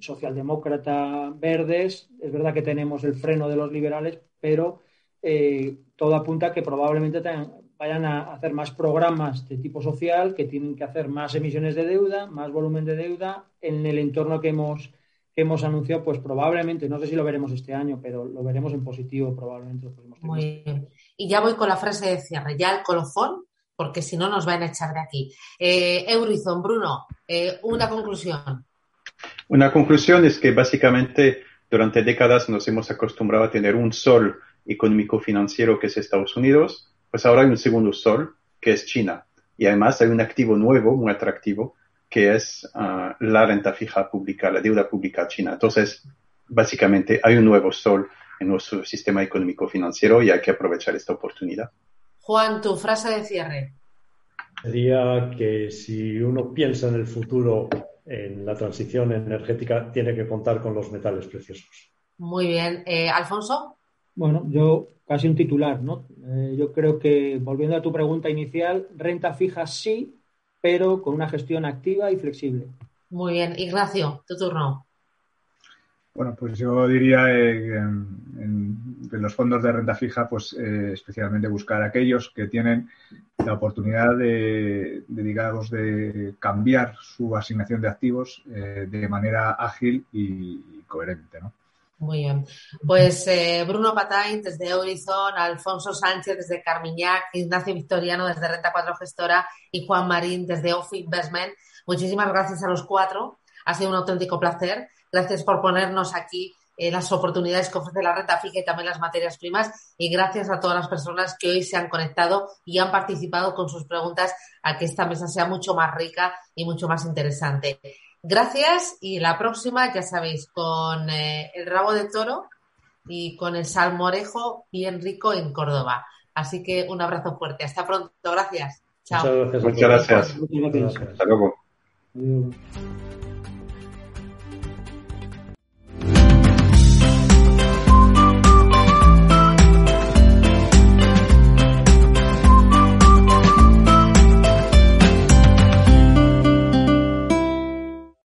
Speaker 4: socialdemócrata verdes, es verdad que tenemos el freno de los liberales, pero eh, todo apunta a que probablemente tengan, vayan a hacer más programas de tipo social, que tienen que hacer más emisiones de deuda, más volumen de deuda en el entorno que hemos, que hemos anunciado, pues probablemente, no sé si lo veremos este año, pero lo veremos en positivo probablemente.
Speaker 2: Muy bien. Y ya voy con la frase de cierre, ya el colofón, porque si no nos van a echar de aquí. Eh, Eurizon, Bruno, eh, una conclusión.
Speaker 5: Una conclusión es que básicamente durante décadas nos hemos acostumbrado a tener un sol económico financiero que es Estados Unidos, pues ahora hay un segundo sol, que es China. Y además hay un activo nuevo, muy atractivo, que es ah, la renta fija pública, la deuda pública china. Entonces, básicamente hay un nuevo sol en nuestro sistema económico financiero y hay que aprovechar esta oportunidad.
Speaker 2: Juan, tu frase de cierre.
Speaker 6: Sería que si uno piensa en el futuro, en la transición energética, tiene que contar con los metales preciosos.
Speaker 2: Muy bien. Eh, Alfonso.
Speaker 4: Bueno, yo casi un titular, ¿no? Eh, yo creo que, volviendo a tu pregunta inicial, renta fija sí, pero con una gestión activa y flexible.
Speaker 2: Muy bien. Ignacio, tu turno.
Speaker 7: Bueno, pues yo diría eh, en, los fondos de renta fija, pues eh, especialmente buscar aquellos que tienen la oportunidad de, digamos, de cambiar su asignación de activos de manera ágil y coherente, ¿no?
Speaker 2: Muy bien. Pues eh, Bruno Patain desde Horizon, Alfonso Sánchez desde Carmiñac, Ignacio Victoriano desde Renta 4 Gestora y Juan Marín desde Off Investment. Muchísimas gracias a los cuatro. Ha sido un auténtico placer. Gracias por ponernos aquí eh, las oportunidades que ofrece la renta fija y también las materias primas. Y gracias a todas las personas que hoy se han conectado y han participado con sus preguntas a que esta mesa sea mucho más rica y mucho más interesante. Gracias y la próxima, ya sabéis, con eh, el rabo de toro y con el salmorejo bien rico en Córdoba. Así que un abrazo fuerte. Hasta pronto. Gracias.
Speaker 5: Chao. Muchas gracias. Muchas gracias. Hasta luego.